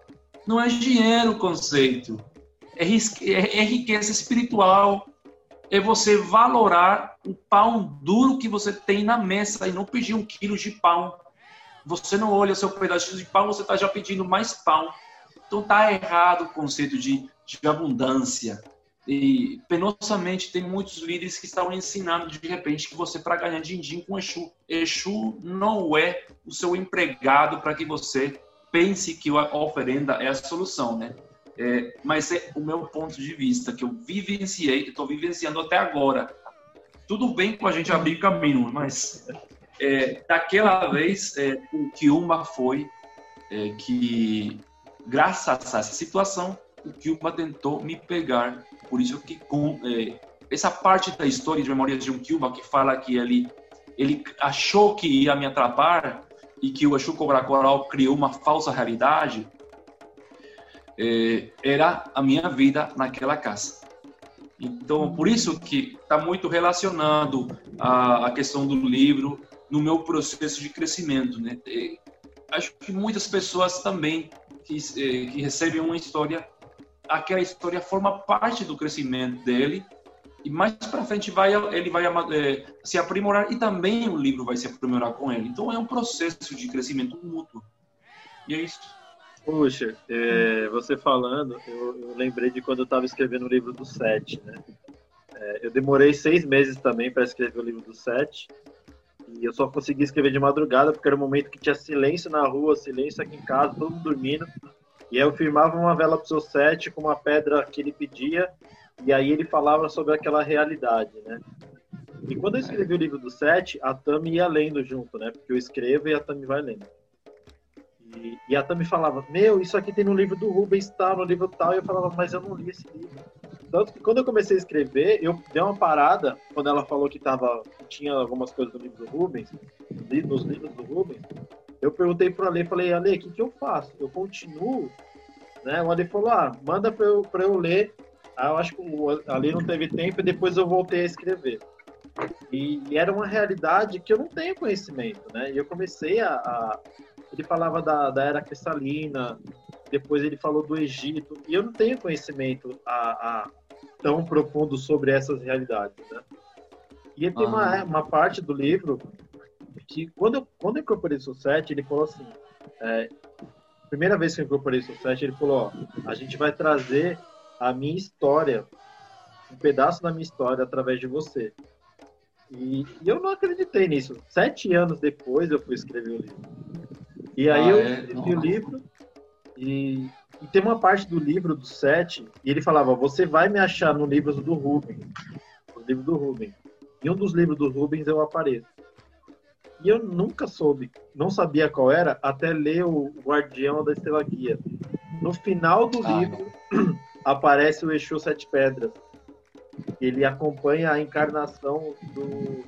Não é dinheiro o conceito. É, é, é riqueza espiritual. É você valorar o pão duro que você tem na mesa e não pedir um quilo de pão. Você não olha seu pedaço de pão, você está já pedindo mais pão. Então tá errado o conceito de, de abundância. E penosamente tem muitos líderes que estão ensinando de repente que você para ganhar din-din com Exu. Exu não é o seu empregado para que você pense que a oferenda é a solução, né? É, mas é o meu ponto de vista que eu vivenciei, que estou vivenciando até agora. Tudo bem com a gente abrir caminho, mas é, daquela vez é, o que uma foi é, que graças a essa situação o Kilma tentou me pegar. Por isso que com é, essa parte da história de Memórias de um Kilma que fala que ele ele achou que ia me atrapar e que o Exu Cobra Coral criou uma falsa realidade, é, era a minha vida naquela casa. Então, por isso que está muito relacionado a, a, questão do livro no meu processo de crescimento, né? E acho que muitas pessoas também que, é, que recebem uma história aquela história forma parte do crescimento dele e mais para frente vai ele vai é, se aprimorar e também o livro vai se aprimorar com ele. Então é um processo de crescimento mútuo. E é isso. Puxa, é, você falando, eu, eu, lembrei de quando eu estava escrevendo o livro do Sete, né? É, eu demorei seis meses também para escrever o livro do Sete e eu só consegui escrever de madrugada porque era um momento que tinha silêncio na rua, silêncio aqui em casa, todo mundo dormindo. E eu firmava uma vela pro seu sete com uma pedra que ele pedia, e aí ele falava sobre aquela realidade, né? E quando eu escrevi o livro do sete, a Tami ia lendo junto, né? Porque eu escrevo e a Tami vai lendo. E, e a Tami falava, meu, isso aqui tem no livro do Rubens tal, no livro tal, e eu falava, mas eu não li esse livro. Tanto que quando eu comecei a escrever, eu dei uma parada, quando ela falou que, tava, que tinha algumas coisas no livro do Rubens, nos livros do Rubens, eu perguntei para o Ale, falei, Ale, o que, que eu faço? Eu continuo? Né? O Ale falou, ah, manda para eu, eu ler. Aí eu acho que o Ale não teve tempo e depois eu voltei a escrever. E, e, era uma realidade que eu não tenho conhecimento, né? E eu comecei a... a... Ele falava da, da era cristalina, depois ele falou do Egito, e eu não tenho conhecimento a, a tão profundo sobre essas realidades, né? E tem uma, uma parte do livro que quando eu, quando eu incorporei o ele falou assim, é, primeira vez que eu incorporei o set, ele falou, ó, a gente vai trazer a minha história, um pedaço da minha história através de você. E, e eu não acreditei nisso. Sete anos depois eu fui escrever o livro. E aí ah, eu é? escrevi o livro e, e, tem uma parte do livro do sete e ele falava, você vai me achar no livro do Rubens, no livro do Rubens. Em um dos livros do Rubens eu apareço. E eu nunca soube, não sabia qual era, até ler o Guardião da Estrela Guia. No final do ah, livro aparece o Exu Sete Pedras. Ele acompanha a encarnação do,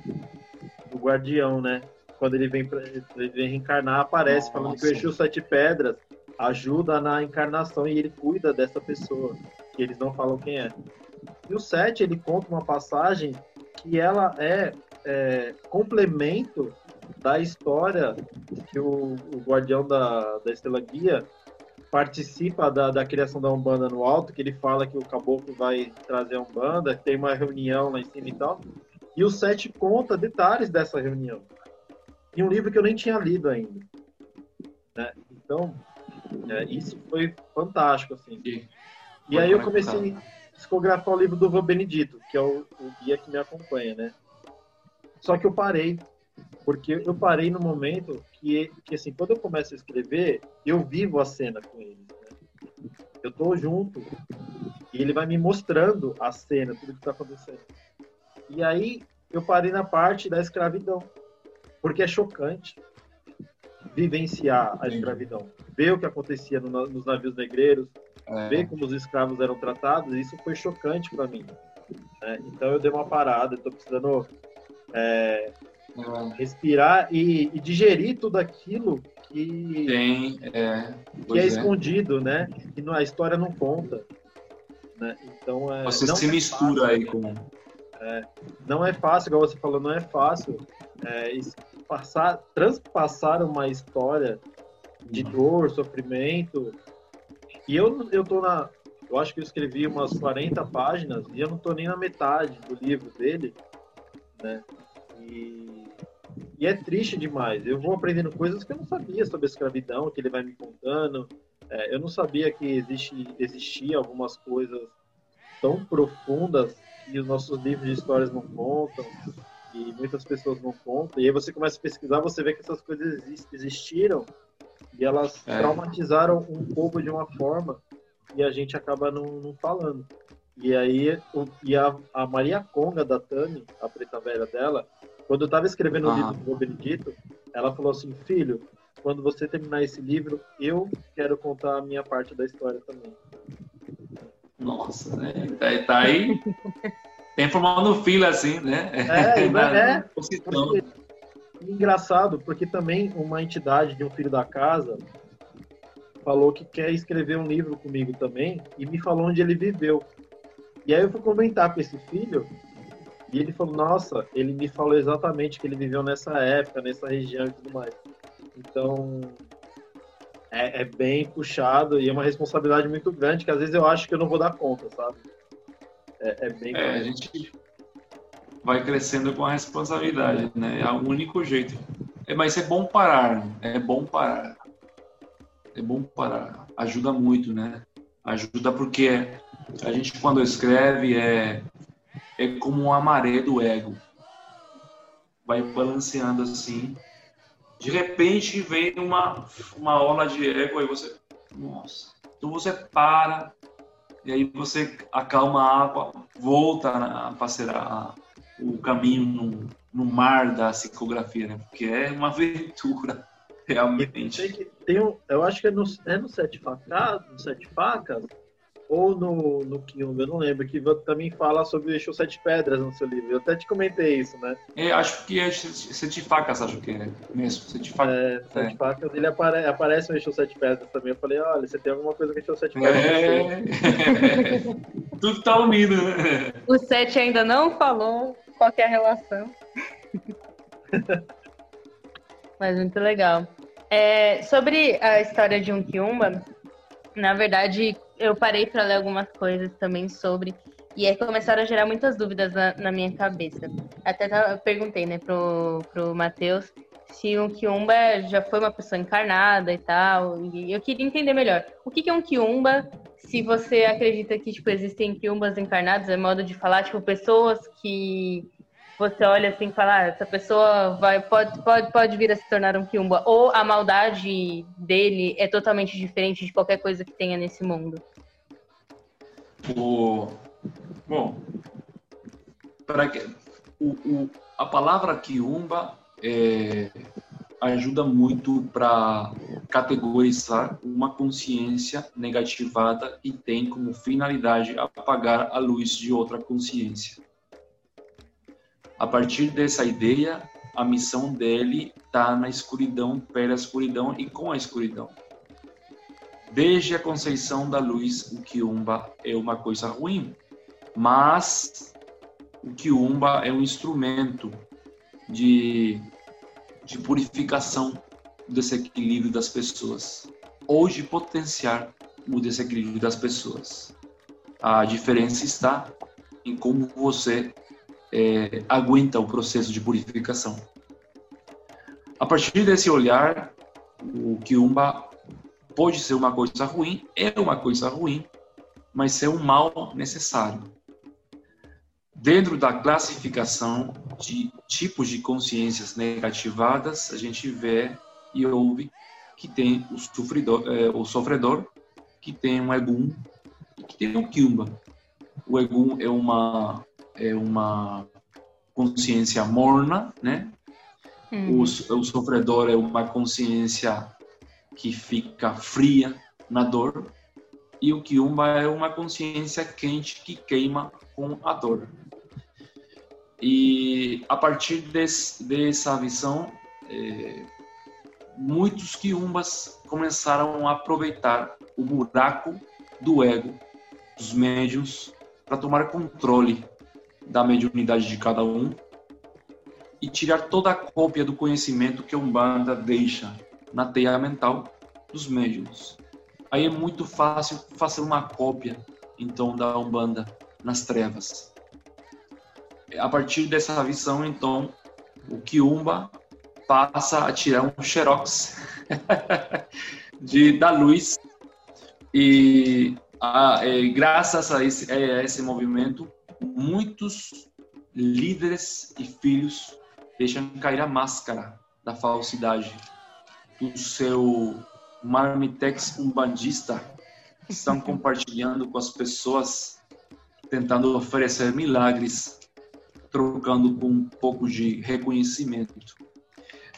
do Guardião, né? Quando ele vem, pra, ele vem reencarnar, aparece Nossa. falando que o Exu Sete Pedras ajuda na encarnação e ele cuida dessa pessoa, que eles não falam quem é. E o Sete, ele conta uma passagem que ela é, é complemento da história que o, o guardião da, da Estrela Guia participa da, da criação da Umbanda no alto, que ele fala que o caboclo vai trazer a Umbanda, tem uma reunião lá em cima e tal. E o Sete conta detalhes dessa reunião. Em um livro que eu nem tinha lido ainda. Né? Então, é, isso foi fantástico, assim. E, e aí eu comecei a discografar o livro do Van Benedito, que é o, o guia que me acompanha, né? Só que eu parei porque eu parei no momento que, que assim, quando eu começo a escrever, eu vivo a cena com ele. Né? Eu tô junto e ele vai me mostrando a cena, tudo que está acontecendo. E aí eu parei na parte da escravidão, porque é chocante vivenciar a escravidão, ver o que acontecia no, nos navios negreiros, é. ver como os escravos eram tratados, isso foi chocante para mim. Né? Então eu dei uma parada, estou precisando é, respirar e, e, digerir tudo aquilo que tem é, que é, é, escondido, né? Que a história não conta. Né? Então é, você se é mistura fácil, aí com é, não é fácil, igual você falou, não é fácil é, passar, transpassar uma história de uhum. dor, sofrimento. E eu, eu tô na. Eu acho que eu escrevi umas 40 páginas e eu não tô nem na metade do livro dele, né? E e é triste demais. Eu vou aprendendo coisas que eu não sabia sobre a escravidão, que ele vai me contando. É, eu não sabia que existe, existia algumas coisas tão profundas que os nossos livros de histórias não contam e muitas pessoas não contam. E aí você começa a pesquisar, você vê que essas coisas existiram e elas é. traumatizaram um povo de uma forma e a gente acaba não, não falando. E aí, o, e a, a Maria Conga da Tani, a preta velha dela, quando eu estava escrevendo o livro do Benedito, ela falou assim, filho, quando você terminar esse livro, eu quero contar a minha parte da história também. Nossa, né? Tá, tá aí. Tem formando fila assim, né? É, é. Porque, engraçado, porque também uma entidade de um filho da casa falou que quer escrever um livro comigo também e me falou onde ele viveu. E aí eu fui comentar com esse filho e ele falou, nossa, ele me falou exatamente que ele viveu nessa época, nessa região e tudo mais. Então, é, é, bem puxado e é uma responsabilidade muito grande que às vezes eu acho que eu não vou dar conta, sabe? É, é bem. É, a gente vai crescendo com a responsabilidade, né? É o único jeito. É, mas é bom parar, né? é bom parar. É bom parar. Ajuda muito, né? Ajuda porque a gente quando escreve é é como uma maré do ego. Vai balanceando assim. De repente vem uma, uma ola de ego, aí você. Nossa. Então você para, e aí você acalma a água, volta a passear o caminho no, no mar da psicografia, né? Porque é uma aventura, realmente. Tem um, eu acho que é no, é no Sete Facas, no Sete Facas, ou no, no Kyung, eu não lembro, que também fala sobre o Sete Pedras no seu livro. Eu até te comentei isso, né? É, acho que é Sete Facas, acho que é mesmo. Sete Facas. É, Sete é. Facas, ele apare, aparece no Exu Sete Pedras também. Eu falei, olha, você tem alguma coisa com o Sete Pedras. É. Tudo tá unido, né? O Sete ainda não falou qual é a relação. Mas muito legal. É, sobre a história de um Kiumba, na verdade, eu parei para ler algumas coisas também sobre. E aí começaram a gerar muitas dúvidas na, na minha cabeça. Até eu perguntei, né, pro, pro Matheus se um quiumba já foi uma pessoa encarnada e tal. E eu queria entender melhor. O que é um quiumba? Se você acredita que tipo, existem quiumbas encarnados, é modo de falar, tipo, pessoas que você olha assim e fala, ah, essa pessoa vai, pode, pode, pode vir a se tornar um quiumba. Ou a maldade dele é totalmente diferente de qualquer coisa que tenha nesse mundo. O... Bom, para que o, o, a palavra quiumba é, ajuda muito para categorizar uma consciência negativada e tem como finalidade apagar a luz de outra consciência. A partir dessa ideia, a missão dele está na escuridão, pela escuridão e com a escuridão. Desde a conceição da luz, o quiumba é uma coisa ruim, mas o quiumba é um instrumento de, de purificação do desequilíbrio das pessoas, ou de potenciar o desequilíbrio das pessoas. A diferença está em como você é, aguenta o processo de purificação. A partir desse olhar, o Kiumba pode ser uma coisa ruim, é uma coisa ruim, mas é um mal necessário. Dentro da classificação de tipos de consciências negativadas, a gente vê e ouve que tem o sofredor, é, o sofredor que tem um egum, que tem o Kiumba. O egum é uma é uma consciência morna, né? Uhum. O, o sofredor é uma consciência que fica fria na dor e o quiumba é uma consciência quente que queima com a dor. E a partir desse, dessa visão, é, muitos quiumbas começaram a aproveitar o buraco do ego dos médiums para tomar controle da mediunidade de cada um e tirar toda a cópia do conhecimento que a Umbanda deixa na teia mental dos médiums. Aí é muito fácil fazer uma cópia, então, da Umbanda nas trevas. A partir dessa visão, então, o Kiumba passa a tirar um xerox de, da luz e, a, graças a esse, a esse movimento, muitos líderes e filhos deixam cair a máscara da falsidade do seu marmitex umbandista estão compartilhando com as pessoas tentando oferecer milagres trocando com um pouco de reconhecimento.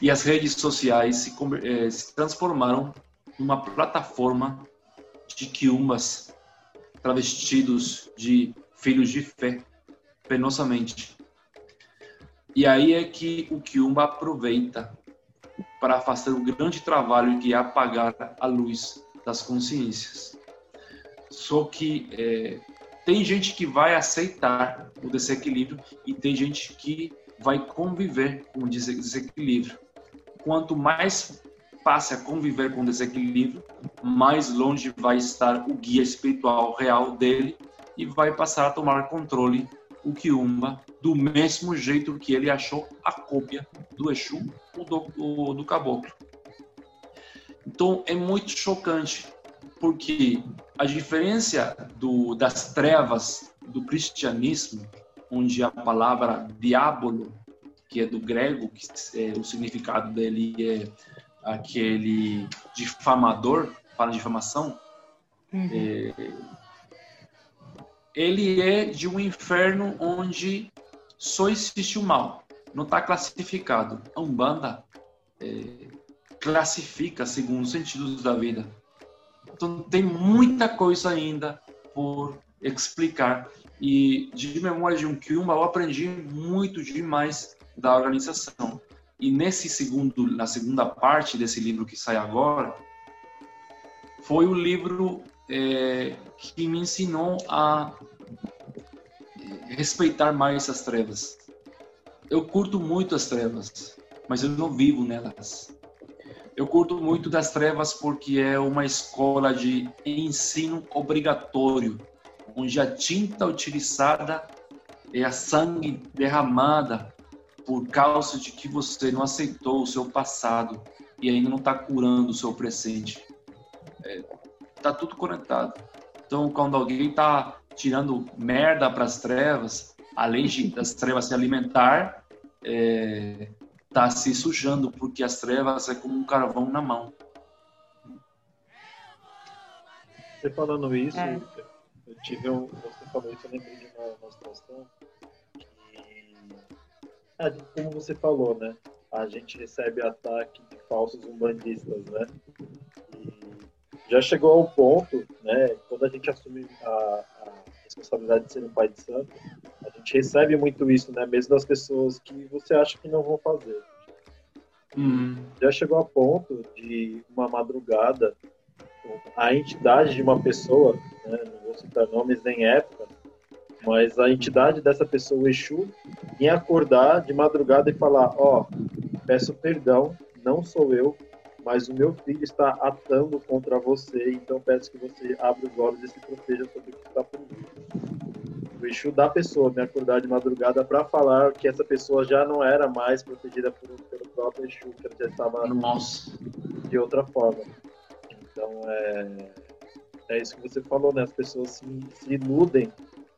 E as redes sociais se, eh, se transformaram numa plataforma de quiumbas travestidos de filhos de fé, penosamente. E aí é que o Kiumba aproveita para fazer o grande trabalho que é apagar a luz das consciências. Só que é, tem gente que vai aceitar o desequilíbrio e tem gente que vai conviver com o desequilíbrio. Quanto mais passe a conviver com o desequilíbrio, mais longe vai estar o guia espiritual real dele e vai passar a tomar controle o Kiumba do mesmo jeito que ele achou a cópia do Exu ou do, do, do caboclo. Então é muito chocante, porque a diferença do, das trevas do cristianismo, onde a palavra diabolo, que é do grego, que é, o significado dele é aquele difamador, para difamação, uhum. é, ele é de um inferno onde só existe o mal, não está classificado. A Umbanda é, classifica segundo os sentidos da vida. Então tem muita coisa ainda por explicar. E de memória de um Kyumba eu aprendi muito demais da organização. E nesse segundo, na segunda parte desse livro que sai agora, foi o livro é, que me ensinou a respeitar mais as trevas. Eu curto muito as trevas, mas eu não vivo nelas. Eu curto muito das trevas porque é uma escola de ensino obrigatório, onde a tinta utilizada é a sangue derramada por causa de que você não aceitou o seu passado e ainda não está curando o seu presente. É, tá tudo conectado. Então, quando alguém está tirando merda para as trevas, além de, das trevas se alimentar, é, tá se sujando, porque as trevas é como um carvão na mão. Você falando isso, é. eu tive um. Você falou isso, eu lembrei de uma, uma situação que. É, como você falou, né? A gente recebe ataque de falsos umbandistas, né? E já chegou ao ponto, né? Quando a gente assume a, a responsabilidade de ser um pai de santo, a gente recebe muito isso, né? Mesmo das pessoas que você acha que não vão fazer. Hum. Já chegou a ponto de uma madrugada, a entidade de uma pessoa, né? não vou citar nomes nem época, mas a entidade dessa pessoa, o Exu, em acordar de madrugada e falar: Ó, oh, peço perdão, não sou eu, mas o meu filho está atando contra você, então peço que você abra os olhos e se proteja sobre o que está por vir. O Exu da pessoa me acordar de madrugada para falar que essa pessoa já não era mais protegida por, pelo próprio Exu, que ela já estava Nossa. de outra forma. Então, é, é isso que você falou, né? As pessoas se, se iludem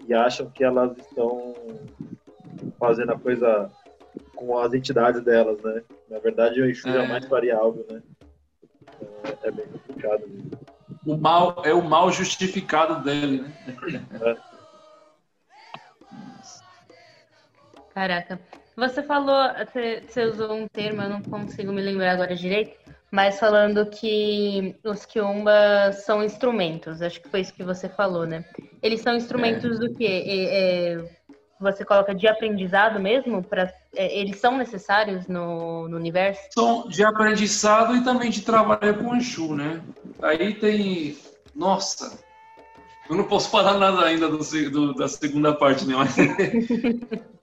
e acham que elas estão fazendo a coisa com as entidades delas, né? Na verdade, o Exu é. jamais faria algo, né? É, bem complicado. Mesmo. O mal é o mal justificado dele, né? É. Caraca. Você falou, você, você usou um termo, eu não consigo me lembrar agora direito, mas falando que os quiumbas são instrumentos. Acho que foi isso que você falou, né? Eles são instrumentos é. do quê? É, é, você coloca de aprendizado mesmo? Pra, é, eles são necessários no, no, universo? São de aprendizado e também de trabalho com o Exu, né? Aí tem. Nossa! Eu não posso falar nada ainda do, do, da segunda parte, né?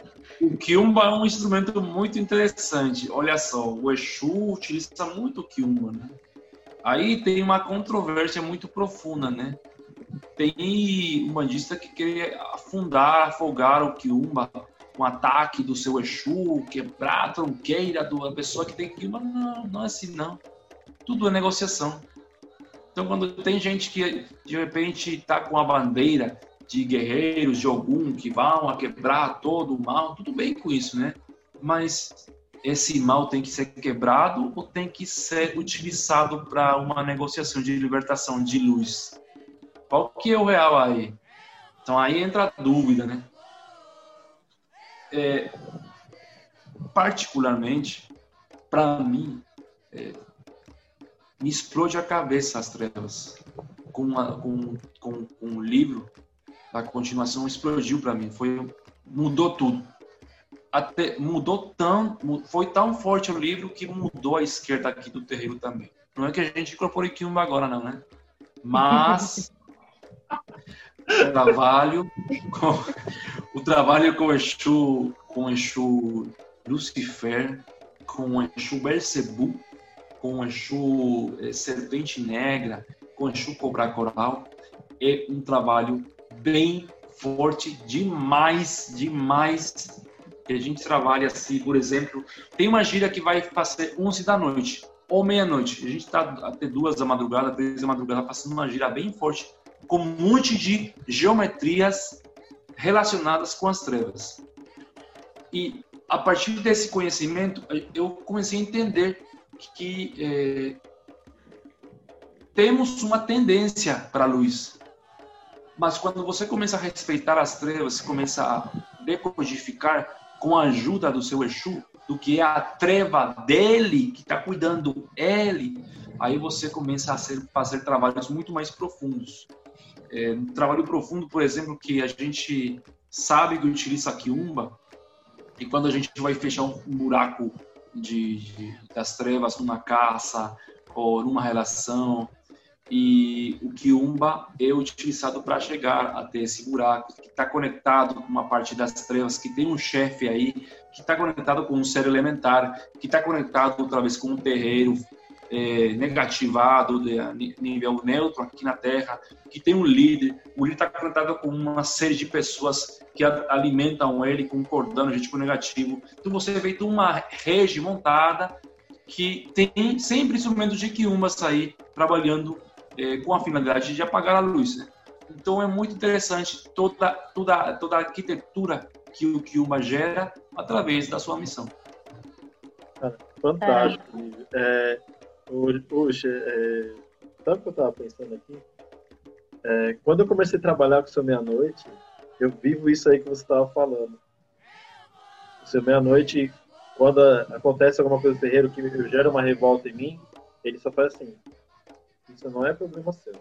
O Kiumba é um instrumento muito interessante. Olha só, o Exu utiliza muito o Kiumba, né? Aí tem uma controvérsia muito profunda, né? Tem um bandista que quer afundar, afogar o Kiumba com ataque do seu Exu, quebrar a tronqueira da pessoa que tem Kiumba. Não, não é assim, não. Tudo é negociação. Então, quando tem gente que de repente está com a bandeira de guerreiros de algum que vão a quebrar todo o mal, tudo bem com isso, né? Mas esse mal tem que ser quebrado ou tem que ser utilizado para uma negociação de libertação de luz? Qual que é o real aí? Então aí entra a dúvida, né? É, particularmente, para mim, é, me explode a cabeça as trevas com, uma, com, com, com um livro da continuação explodiu para mim, foi mudou tudo. Até mudou tão, foi tão forte o livro que mudou a esquerda aqui do terreiro também. Não é que a gente incorpore Kimba agora não, né? Mas trabalho com, o trabalho com Exu, com Exu Lucifer, com Exu Bercebu, com Exu eh, Serpente Negra, com Exu Cobra Coral, é um trabalho bem forte demais, demais. Que a gente trabalha assim, por exemplo, tem uma gira que vai fazer 11 da noite ou meia-noite. A gente está até duas da madrugada, três da madrugada, passando uma gira bem forte, com um monte de geometrias relacionadas com as trevas. E a partir desse conhecimento, eu comecei a entender que é, temos uma tendência para a luz. Mas quando você começa a respeitar as trevas, começa a decodificar com a ajuda do seu Exu, do que é a treva dele, que está cuidando ele, aí você começa a ser, fazer trabalhos muito mais profundos. É, um trabalho profundo, por exemplo, que a gente sabe que utiliza a quiumba, e quando a gente vai fechar um buraco de, de, das trevas numa caça ou numa relação, e o Kiumba é utilizado para chegar até esse buraco que está conectado com uma parte das trevas, que tem um chefe aí, que está conectado com um ser elementar, que está conectado outra vez com um terreiro é, negativado, de nível neutro aqui na Terra, que tem um líder, o líder está conectado com uma série de pessoas que alimentam ele, concordando, gente com negativo. Então você vê uma rede montada que tem sempre instrumentos de Kiumas aí trabalhando é, com a finalidade de apagar a luz. Né? Então é muito interessante toda, toda, toda a arquitetura que o Kiuma gera através da sua missão. fantástico. É. Puxa, é, sabe o que eu estava pensando aqui? É, quando eu comecei a trabalhar com o seu meia-noite, eu vivo isso aí que você estava falando. O seu meia-noite, quando acontece alguma coisa no terreiro que gera uma revolta em mim, ele só faz assim: Isso não é problema seu.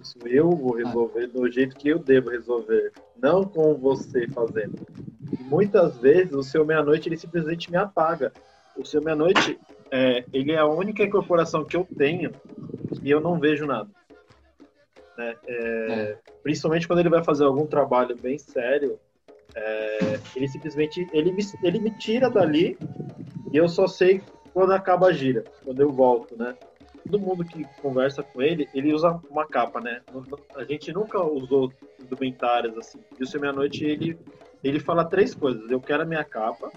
Isso eu vou resolver do jeito que eu devo resolver, não com você fazendo. E muitas vezes o seu meia-noite ele simplesmente me apaga. O seu meia-noite é, ele é a única incorporação que eu tenho e eu não vejo nada. Né? É, é. Principalmente quando ele vai fazer algum trabalho bem sério, é, ele simplesmente ele me, ele me tira dali e eu só sei quando acaba a gira, quando eu volto, né? Todo mundo que conversa com ele, ele usa uma capa, né? A gente nunca usou indumentárias assim. E o Meia Noite, ele, ele fala três coisas. Eu quero a minha capa,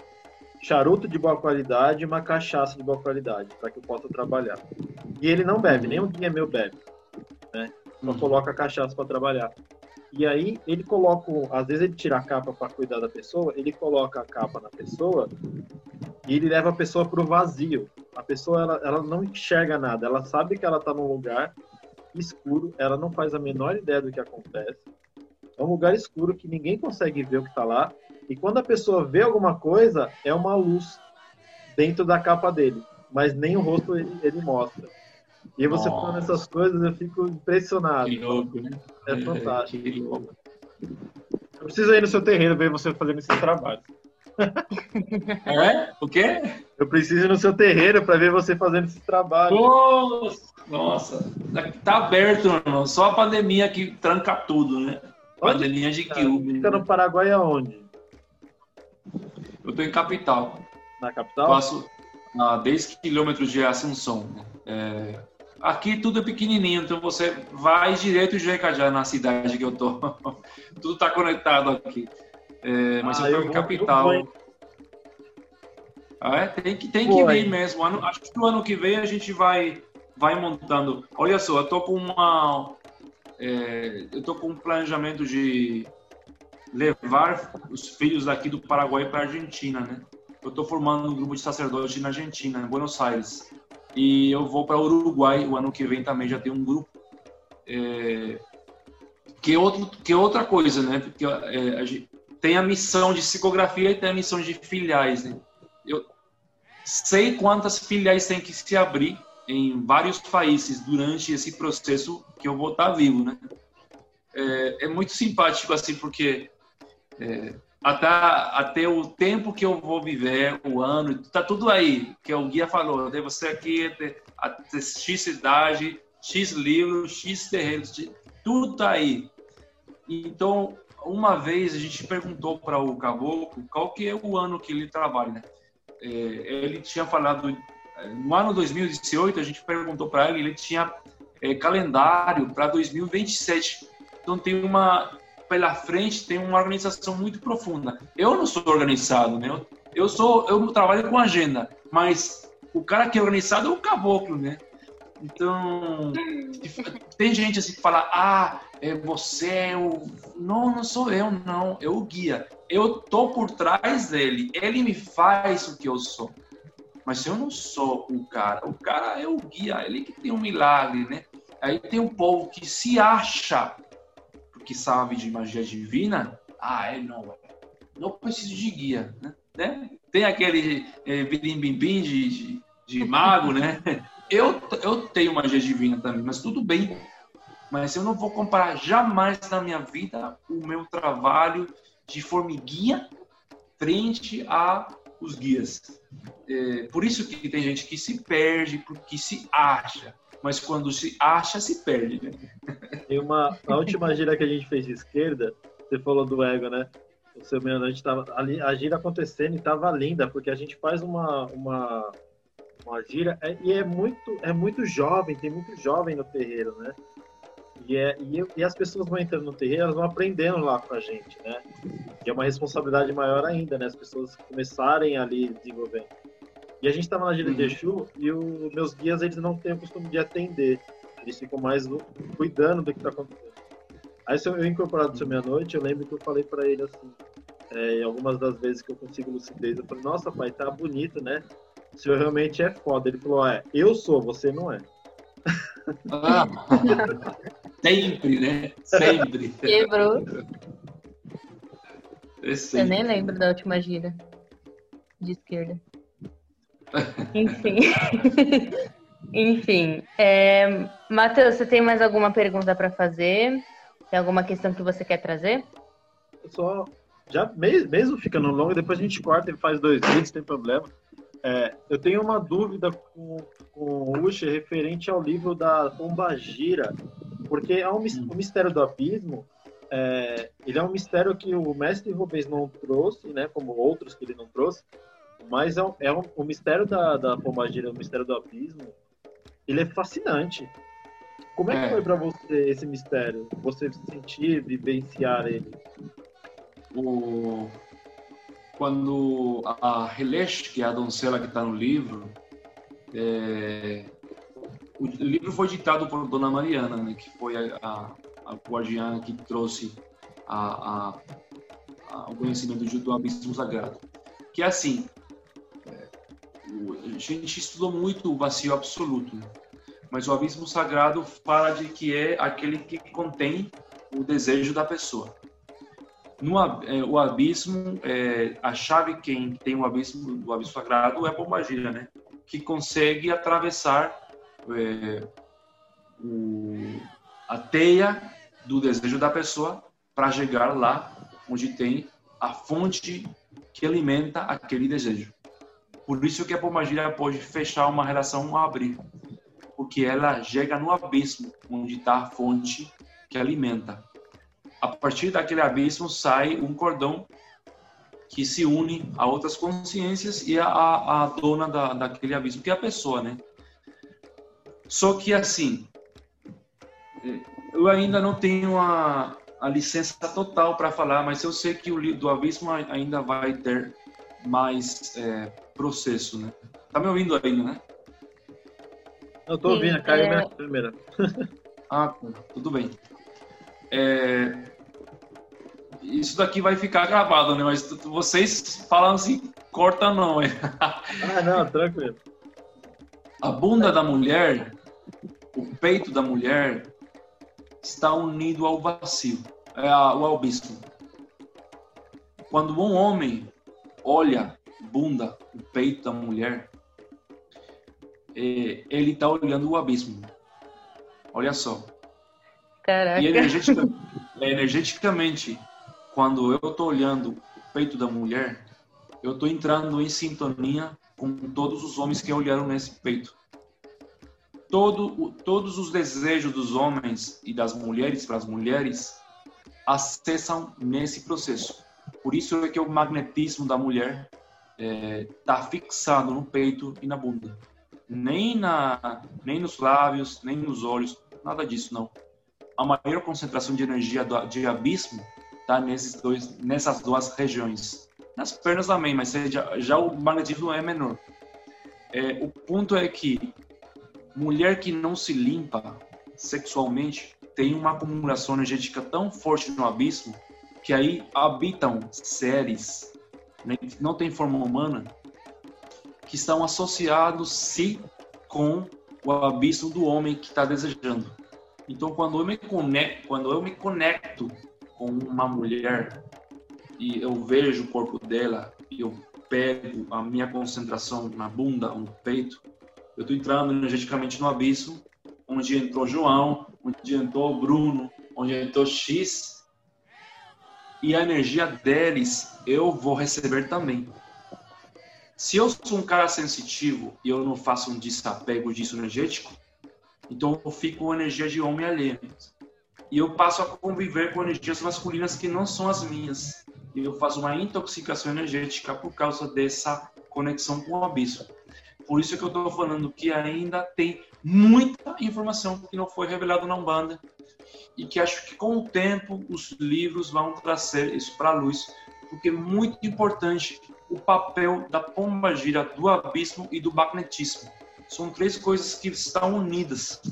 charuto de boa qualidade e uma cachaça de boa qualidade, para que eu possa trabalhar. E ele não bebe, nem um dia meu bebe, né? Só uhum. coloca a cachaça para trabalhar. E aí ele coloca, às vezes ele tira a capa para cuidar da pessoa, ele coloca a capa na pessoa e ele leva a pessoa para o vazio. A pessoa ela, ela não enxerga nada, ela sabe que ela está num lugar escuro, ela não faz a menor ideia do que acontece. É um lugar escuro que ninguém consegue ver o que está lá e quando a pessoa vê alguma coisa, é uma luz dentro da capa dele, mas nem o rosto ele, ele mostra. E você Nossa. falando essas coisas, eu fico impressionado. Que louco, né? É, é fantástico. Que louco. Eu preciso ir no seu terreno ver você fazendo esse trabalho. É? O quê? Eu preciso ir no seu terreiro para ver você fazendo esse trabalho. Nossa, nossa. tá aberto, não. só a pandemia que tranca tudo, né? Onde? Pandemia de Kiubi. Fica no Paraguai aonde? Eu estou em capital. Na capital? Passo a 10 quilômetros de Assunção. É, aqui tudo é pequenininho, então você vai direto e já já na cidade que eu tô. tudo está conectado aqui. É, mas ah, eu estou em capital. Ah, é? Tem que, tem que vir mesmo. Ano, acho que no ano que vem a gente vai, vai montando. Olha só, eu tô com uma. É, eu tô com um planejamento de levar os filhos daqui do Paraguai para a Argentina, né? Eu estou formando um grupo de sacerdotes na Argentina, em Buenos Aires. E eu vou para o Uruguai o ano que vem também, já tem um grupo. É, que, é outro, que é outra coisa, né? Porque é, a gente, tem a missão de psicografia e tem a missão de filiais, né? Eu sei quantas filiais tem que se abrir em vários países durante esse processo que eu vou estar vivo, né? É, é muito simpático, assim, porque é, até, até o tempo que eu vou viver, o ano, tá tudo aí, que o guia falou, de você aqui, até X cidade, X livros, X terrenos, tudo tá aí. Então, uma vez a gente perguntou para o caboclo qual que é o ano que ele trabalha, né? É, ele tinha falado, no ano 2018, a gente perguntou para ele, ele tinha é, calendário para 2027. Então tem uma pela frente tem uma organização muito profunda. Eu não sou organizado, né? Eu sou, eu trabalho com agenda, mas o cara que é organizado é o caboclo, né? Então, tem gente assim que fala, ah, é você é o... Não, não sou eu, não. Eu o guia. Eu tô por trás dele. Ele me faz o que eu sou. Mas eu não sou o cara. O cara é o guia. Ele que tem um milagre, né? Aí tem um povo que se acha que sabe de magia divina, ah, é não, não preciso de guia, né? Tem aquele é, birim-bim-bim de, de, de mago, né? Eu, eu tenho magia divina também, mas tudo bem. Mas eu não vou comparar jamais na minha vida o meu trabalho de formiguinha frente a os guias. É, por isso que tem gente que se perde, porque se acha mas quando se acha, se perde. Né? E uma, a última gira que a gente fez de esquerda, você falou do ego, né? O seu meia-noite tava ali, a gira acontecendo e tava linda, porque a gente faz uma, uma, uma gíria, é, e é muito, é muito jovem, tem muito jovem no terreiro, né? E, é, e, e, as pessoas vão entrando no terreiro, elas vão aprendendo lá com a gente, né? E é uma responsabilidade maior ainda, né? As pessoas começarem ali desenvolvendo. E a gente estava na gira de uhum. Exu e os meus guias, eles não têm o costume de atender. Eles ficam mais cuidando do que está acontecendo. Aí, se eu incorporado do seu meia-noite, eu lembro que eu falei para ele assim, é, algumas das vezes que eu consigo lucidez, eu falei, nossa, pai, tá bonito, né? O senhor realmente é foda. Ele falou, é, eu sou, você não é. Ah, sempre, né? Sempre. Quebrou. Eu nem lembro da última gira de esquerda. Enfim. Enfim. É... Matheus, você tem mais alguma pergunta para fazer? Tem alguma questão que você quer trazer? Só, já mesmo, ficando longo, depois a gente corta e faz dois vídeos, tem problema. É, eu tenho uma dúvida com, com o Usher referente ao livro da Pombagira, porque é um, o mistério do abismo, é, ele é um mistério que o mestre Rubens não trouxe, né, como outros que ele não trouxe, mas é, um, é um, o mistério da, da Pombagira, o mistério do abismo, ele é fascinante. Como é que é. foi para você esse mistério? Você sentir, vivenciar ele? O quando a Helesh, que é a doncela que está no livro, é, o livro foi ditado por Dona Mariana, né, que foi a, a, a guardiã que trouxe a, a, o conhecimento do abismo sagrado. Que é assim, a gente estudou muito o vazio absoluto, né? mas o abismo sagrado fala de que é aquele que contém o desejo da pessoa. No, é, o abismo, é, a chave quem tem o abismo, do abismo sagrado é a pombagira, né? Que consegue atravessar é, o, a teia do desejo da pessoa para chegar lá onde tem a fonte que alimenta aquele desejo. Por isso que a pombagira pode fechar uma relação ou abrir, porque ela chega no abismo onde está a fonte que alimenta a partir daquele abismo sai um cordão que se une a outras consciências e a, a, a dona da, daquele abismo, que é a pessoa, né? Só que assim, eu ainda não tenho a, a licença total para falar, mas eu sei que o do abismo ainda vai ter mais é, processo, né? Tá me ouvindo ainda, né? Eu tô ouvindo, caiu é... minha câmera. ah, tudo bem. É, isso daqui vai ficar gravado, né? Mas vocês falam assim, corta não, é? ah, não, tranquilo. A bunda da mulher, o peito da mulher, está unido ao vazio, é, ao abismo. Quando um homem olha bunda, o peito da mulher, é, ele está olhando o abismo. Olha só. Caraca. E energeticamente, energeticamente quando eu estou olhando o peito da mulher, eu estou entrando em sintonia com todos os homens que olharam nesse peito. Todo, todos os desejos dos homens e das mulheres para as mulheres acessam nesse processo. Por isso é que o magnetismo da mulher está é, fixado no peito e na bunda. Nem, na, nem nos lábios, nem nos olhos, nada disso não a maior concentração de energia do, de abismo está nesses dois, nessas duas regiões. Nas pernas também, mas já, já o magnetismo é menor. É, o ponto é que mulher que não se limpa sexualmente tem uma acumulação energética tão forte no abismo que aí habitam seres né, que não têm forma humana que estão associados se com o abismo do homem que está desejando. Então, quando eu me conecto, quando eu me conecto com uma mulher e eu vejo o corpo dela e eu pego a minha concentração na bunda, no peito, eu estou entrando energeticamente no abismo, onde entrou João, onde entrou Bruno, onde entrou X, e a energia deles eu vou receber também. Se eu sou um cara sensitivo e eu não faço um desapego disso energético, então eu fico com energia de homem alheio. E eu passo a conviver com energias masculinas que não são as minhas. E eu faço uma intoxicação energética por causa dessa conexão com o abismo. Por isso que eu estou falando que ainda tem muita informação que não foi revelada na Umbanda e que acho que com o tempo os livros vão trazer isso para a luz, porque é muito importante o papel da pomba gira, do abismo e do magnetismo. São três coisas que estão unidas.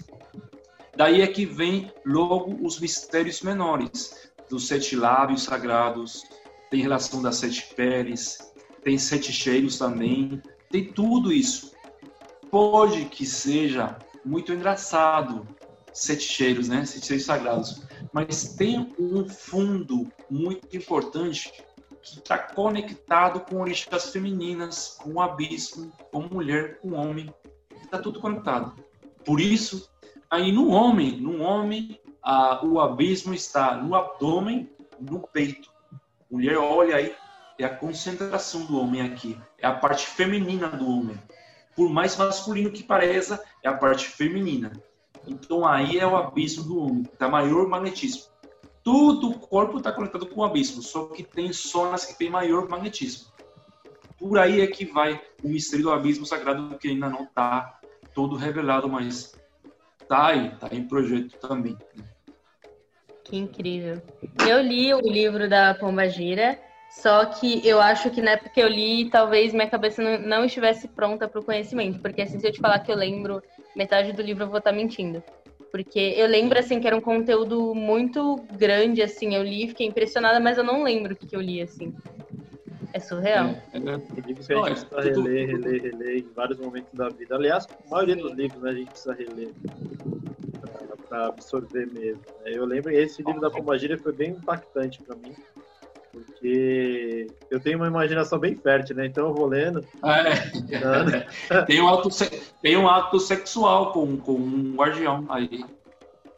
Daí é que vem logo os mistérios menores, dos sete lábios sagrados, tem relação das sete peles, tem sete cheiros também, tem tudo isso. Pode que seja muito engraçado, sete cheiros, né? Sete cheiros sagrados. Mas tem um fundo muito importante que está conectado com orixás femininas, com o abismo, com mulher, com homem. Está tudo conectado. Por isso, aí no homem, no homem, a, o abismo está no abdômen, no peito. Mulher, olha aí, é a concentração do homem aqui. É a parte feminina do homem. Por mais masculino que pareça, é a parte feminina. Então aí é o abismo do homem, da maior magnetismo. Todo o corpo está conectado com o abismo, só que tem zonas que tem maior magnetismo. Por aí é que vai o mistério do abismo sagrado, que ainda não está todo revelado, mas tá aí, tá em projeto também. Que incrível. Eu li o livro da Pomba Gira, só que eu acho que na época que eu li, talvez minha cabeça não, não estivesse pronta para o conhecimento, porque assim, se eu te falar que eu lembro metade do livro, eu vou estar tá mentindo. Porque eu lembro, assim, que era um conteúdo muito grande, assim, eu li, fiquei impressionada, mas eu não lembro o que, que eu li, assim. É surreal. É, é, livros que a gente precisa reler, reler, reler em vários momentos da vida. Aliás, a maioria dos livros né, a gente precisa reler para absorver mesmo. Né? Eu lembro que esse livro da Pombagira foi bem impactante para mim, porque eu tenho uma imaginação bem fértil, né? Então eu vou lendo. É. tem, um ato, tem um ato sexual com, com um guardião aí,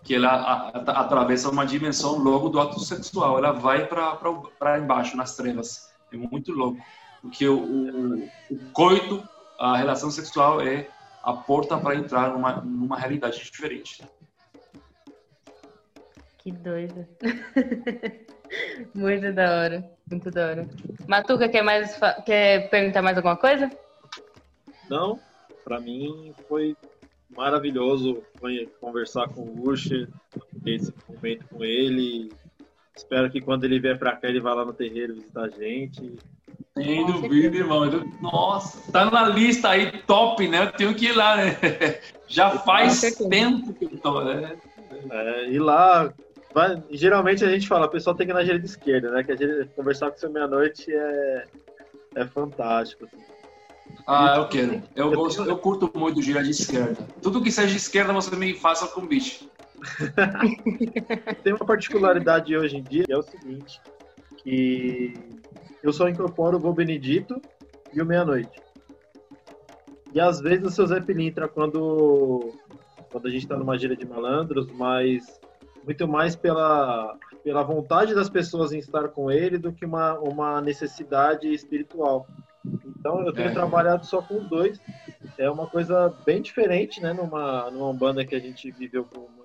que ela a, a, atravessa uma dimensão logo do ato sexual. Ela vai para embaixo, nas trevas. É muito louco. Porque o, o, o coito, a relação sexual é a porta para entrar numa, numa realidade diferente. Que doido. Muito da hora. Muito da hora. Matuca, quer, mais, quer perguntar mais alguma coisa? Não. Para mim foi maravilhoso conversar com o Usher, esse momento com ele. Espero que quando ele vier para cá, ele vá lá no terreiro visitar a gente. Sem dúvida, irmão. Nossa, tá na lista aí top, né? Eu tenho que ir lá, né? Já faz tempo que eu tô, né? É, ir lá mas, geralmente a gente fala, o pessoal tem que ir na direita esquerda, né? Que a gente, conversar com você meia-noite é, é fantástico. Assim. Ah, eu quero. Eu, gosto, eu curto muito girar de esquerda. Tudo que seja de esquerda, você me faça com bicho. tem uma particularidade hoje em dia, que é o seguinte, que eu só incorporo o Vô Benedito e o Meia-Noite. E às vezes o seu Zé Pilintra, quando, quando a gente está numa gira de malandros, mas muito mais pela, pela vontade das pessoas em estar com ele do que uma, uma necessidade espiritual. Então eu tenho é. trabalhado só com dois. É uma coisa bem diferente, né? Numa, numa banda que a gente viveu com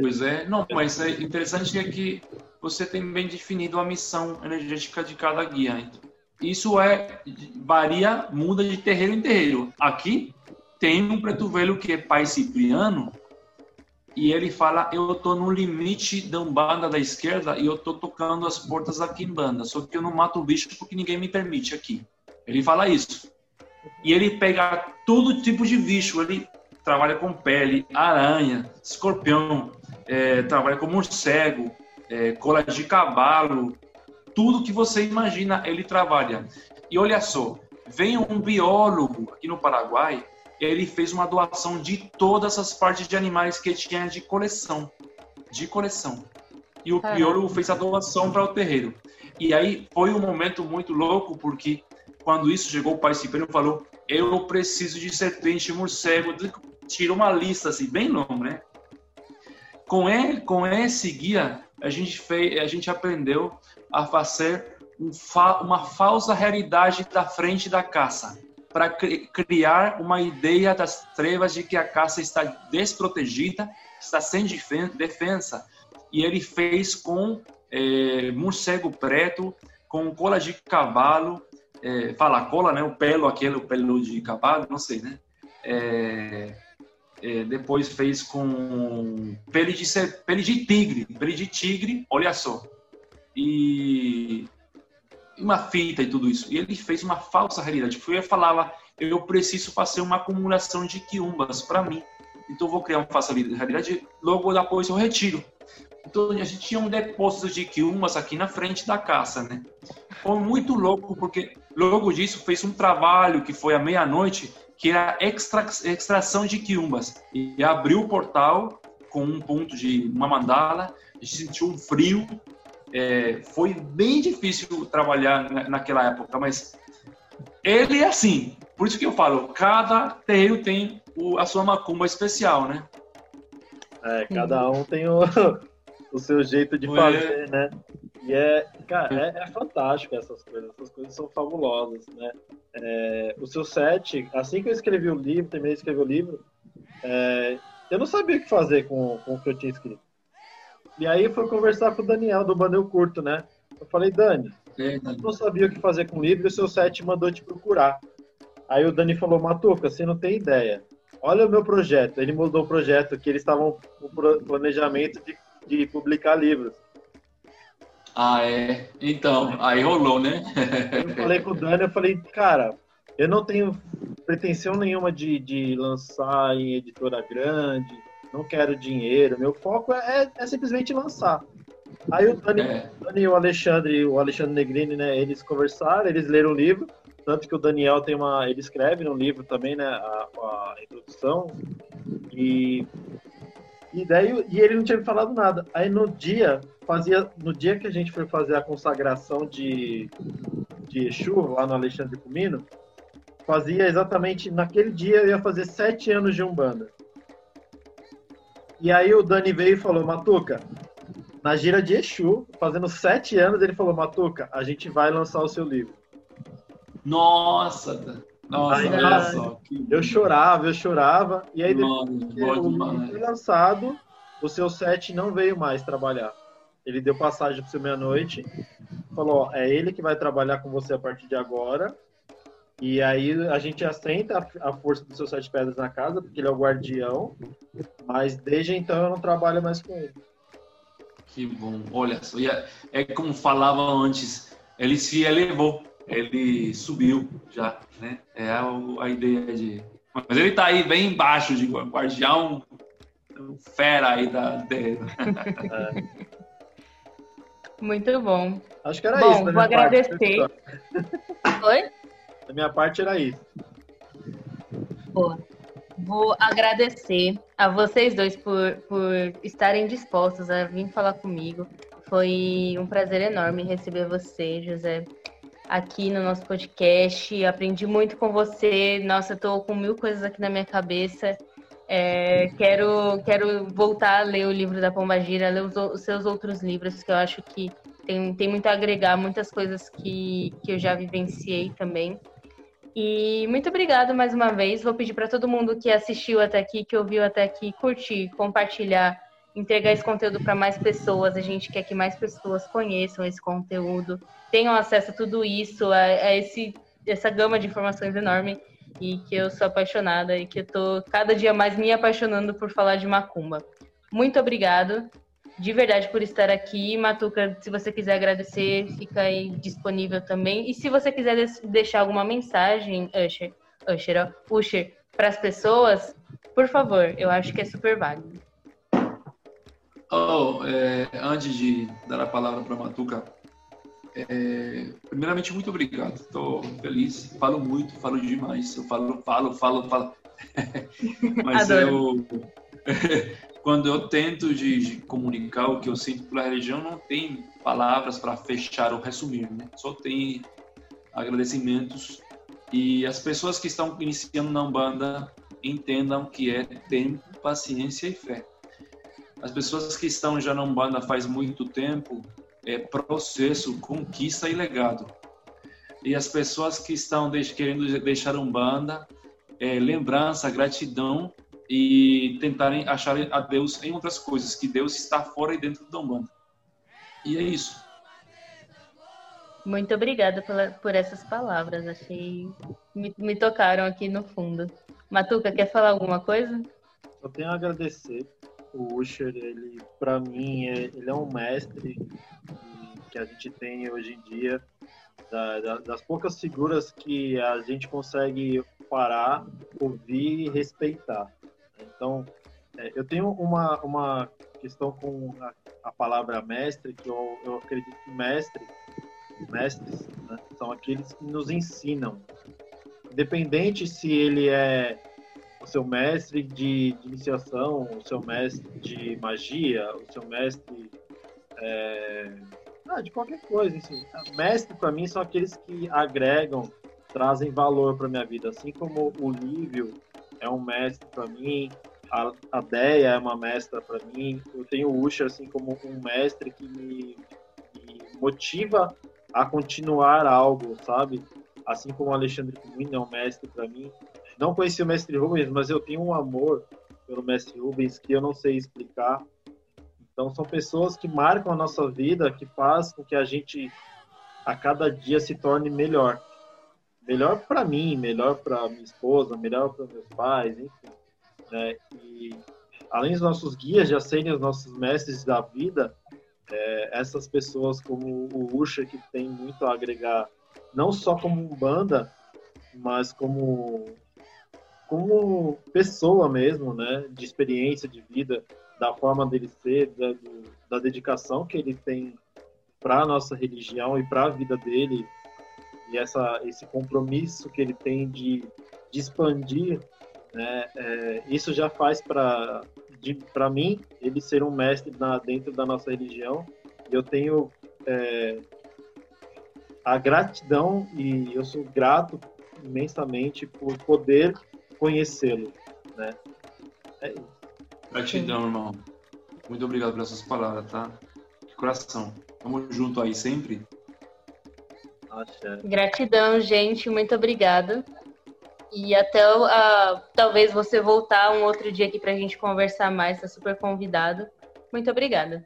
Pois é, não, mas é interessante é que você tem bem definido a missão energética de cada guia. Isso é varia, muda de terreiro em terreiro. Aqui tem um preto velho que é pai Cipriano, e ele fala: Eu tô no limite da Umbanda da esquerda e eu tô tocando as portas aqui em banda, só que eu não mato o bicho porque ninguém me permite aqui. Ele fala isso. E ele pega todo tipo de bicho, ele trabalha com pele, aranha, escorpião, é, trabalha com morcego, é, cola de cavalo, tudo que você imagina ele trabalha. E olha só, vem um biólogo aqui no Paraguai ele fez uma doação de todas as partes de animais que tinha de coleção. De coleção. E o Piolo fez a doação para o terreiro. E aí foi um momento muito louco, porque quando isso chegou, o pai Cipriano falou: Eu preciso de serpente, morcego. Tirou uma lista assim, bem longa, né? Com, ele, com esse guia, a gente, fez, a gente aprendeu a fazer um fa, uma falsa realidade da frente da caça para criar uma ideia das trevas de que a caça está desprotegida, está sem defesa. E ele fez com é, morcego preto, com cola de cavalo, é, fala cola, né? O pelo, aquele o pelo de cavalo, não sei, né? é, é, depois fez com pele de, pele de tigre, pele de tigre, olha só. E uma fita e tudo isso. E ele fez uma falsa realidade. Foi falava, eu preciso fazer uma acumulação de quiumbas para mim. Então vou criar uma falsa realidade. Logo depois eu retiro. Então a gente tinha um depósito de quiumbas aqui na frente da casa, né? Foi muito louco porque logo disso fez um trabalho que foi à meia-noite que era extra, extração de quiumbas. E abriu o portal com um ponto de uma mandala, a gente sentiu um frio. É, foi bem difícil trabalhar naquela época, mas ele é assim. Por isso que eu falo, cada terreiro tem o, a sua macumba especial, né? É, cada um tem o, o seu jeito de fazer, né? E é, cara, é, é, fantástico essas coisas, essas coisas são fabulosas, né? É, o seu set, assim que eu escrevi o livro, terminei de escrever o livro, é, eu não sabia o que fazer com, com o que eu tinha escrito. E aí fui conversar com o Daniel do Baneu Curto, né? Eu falei, Dani, eu não sabia o que fazer com o livro e o seu set mandou te procurar. Aí o Dani falou, Matuca, você não tem ideia. Olha o meu projeto. Ele mudou o projeto, que eles estavam com planejamento de, de publicar livros. Ah, é. Então, aí rolou, né? eu falei com o Dani, eu falei, cara, eu não tenho pretensão nenhuma de, de lançar em editora grande, não quero dinheiro, meu foco é, é, é simplesmente lançar. Aí o Dani, é. o Dani e o Alexandre, o Alexandre Negrini, né, eles conversaram, eles leram o livro, tanto que o Daniel tem uma, ele escreve no livro também, né, a, a introdução, e e daí e ele não tinha me falado nada. Aí no dia, fazia no dia que a gente foi fazer a consagração de de Exu lá no Alexandre Comino, fazia exatamente naquele dia eu ia fazer sete anos de umbanda. E aí o Dani veio e falou, Matuca, na gira de Exu, fazendo sete anos, ele falou, Matuca, a gente vai lançar o seu livro. Nossa, nossa, aí, olha só. Eu chorava, eu chorava. E aí, depois que o livro foi lançado, o seu set não veio mais trabalhar. Ele deu passagem para o seu meia-noite, falou: ó, é ele que vai trabalhar com você a partir de agora. E aí a gente assenta a, força dos seus sete pedras na casa, porque ele é o guardião. Mas desde então eu não trabalho mais com ele. Que bom. Olha só, é, é como falava antes, ele se elevou ele subiu já, né? É a, a ideia de. Mas ele tá aí bem embaixo de guardião, fera aí da. De... Muito bom. Acho que era bom, isso. Vou agradecer. Oi? Da minha parte era isso. Boa. Vou agradecer a vocês dois por, por estarem dispostos a vir falar comigo. Foi um prazer enorme receber você, José aqui no nosso podcast. Aprendi muito com você. Nossa, tô com mil coisas aqui na minha cabeça. É, quero, quero voltar a ler o livro da Pombagira, ler os, os, seus outros livros, que eu acho que tem, tem muito a agregar, muitas coisas que, que eu já vivenciei também. E muito obrigado mais uma vez. Vou pedir para todo mundo que assistiu até aqui, que ouviu até aqui, curtir, compartilhar, entregar esse conteúdo para mais pessoas. A gente quer que mais pessoas conheçam esse conteúdo, tenham acesso a tudo isso, a, a esse, essa gama de informações enorme e que eu sou apaixonada e que eu tô cada dia mais me apaixonando por falar de macumba. Muito obrigado, de verdade, por estar aqui. Matuca, se você quiser agradecer, fica aí disponível também. E se você quiser deixar alguma mensagem, Usher, Usher, Usher para as pessoas, por favor, eu acho que é super válido. Oh, é, antes de dar a palavra para Matuca, é, primeiramente, muito obrigado. Estou feliz. Falo muito, falo demais. Eu falo, falo, falo, falo. Mas eu, quando eu tento de, de, comunicar o que eu sinto pela religião, não tem palavras para fechar ou resumir. Né? Só tem agradecimentos. E as pessoas que estão iniciando na Umbanda entendam que é tempo, paciência e fé. As pessoas que estão já na Umbanda faz muito tempo, é processo, conquista e legado. E as pessoas que estão querendo deixar Umbanda, é, lembrança, gratidão e tentarem achar a Deus em outras coisas, que Deus está fora e dentro da Umbanda. E é isso. Muito obrigada por, por essas palavras, achei me, me tocaram aqui no fundo. Matuca, quer falar alguma coisa? Eu tenho a agradecer. O Usher, ele, para mim, é, ele é um mestre que a gente tem hoje em dia, da, da, das poucas figuras que a gente consegue parar, ouvir e respeitar. Então, é, eu tenho uma, uma questão com a, a palavra mestre, que eu, eu acredito que mestre, mestres, né, são aqueles que nos ensinam. Independente se ele é o seu mestre de, de iniciação, o seu mestre de magia, o seu mestre é, ah, de qualquer coisa. Assim. Mestre, para mim, são aqueles que agregam, trazem valor para minha vida. Assim como o Lívio é um mestre para mim, a, a Deia é uma mestra para mim. Eu tenho o Usher assim como um mestre que me, me, motiva a continuar algo, sabe? Assim como o Alexandre Cunha é um mestre para mim. Não conheci o mestre Rubens, mas eu tenho um amor pelo mestre Rubens que eu não sei explicar. Então são pessoas que marcam a nossa vida, que faz com que a gente a cada dia se torne melhor. Melhor para mim, melhor para minha esposa, melhor para meus pais, enfim. Né? E além dos nossos guias já serem os nossos mestres da vida, é, essas pessoas como o Usha, que tem muito a agregar, não só como banda, mas como como pessoa mesmo, né, de experiência de vida, da forma dele ser, da, da dedicação que ele tem para nossa religião e para a vida dele, e essa, esse compromisso que ele tem de, de expandir né? É, isso já faz para para mim ele ser um mestre na, dentro da nossa religião. Eu tenho é, a gratidão e eu sou grato imensamente por poder conhecê-lo, né? É Gratidão, irmão. Muito obrigado pelas suas palavras, tá? De coração. Tamo junto aí sempre. Gratidão, gente. Muito obrigada. E até uh, talvez você voltar um outro dia aqui para a gente conversar mais, tá super convidado. Muito obrigada.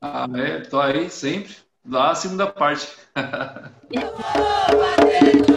Ah, é, tô aí sempre. Lá a segunda parte.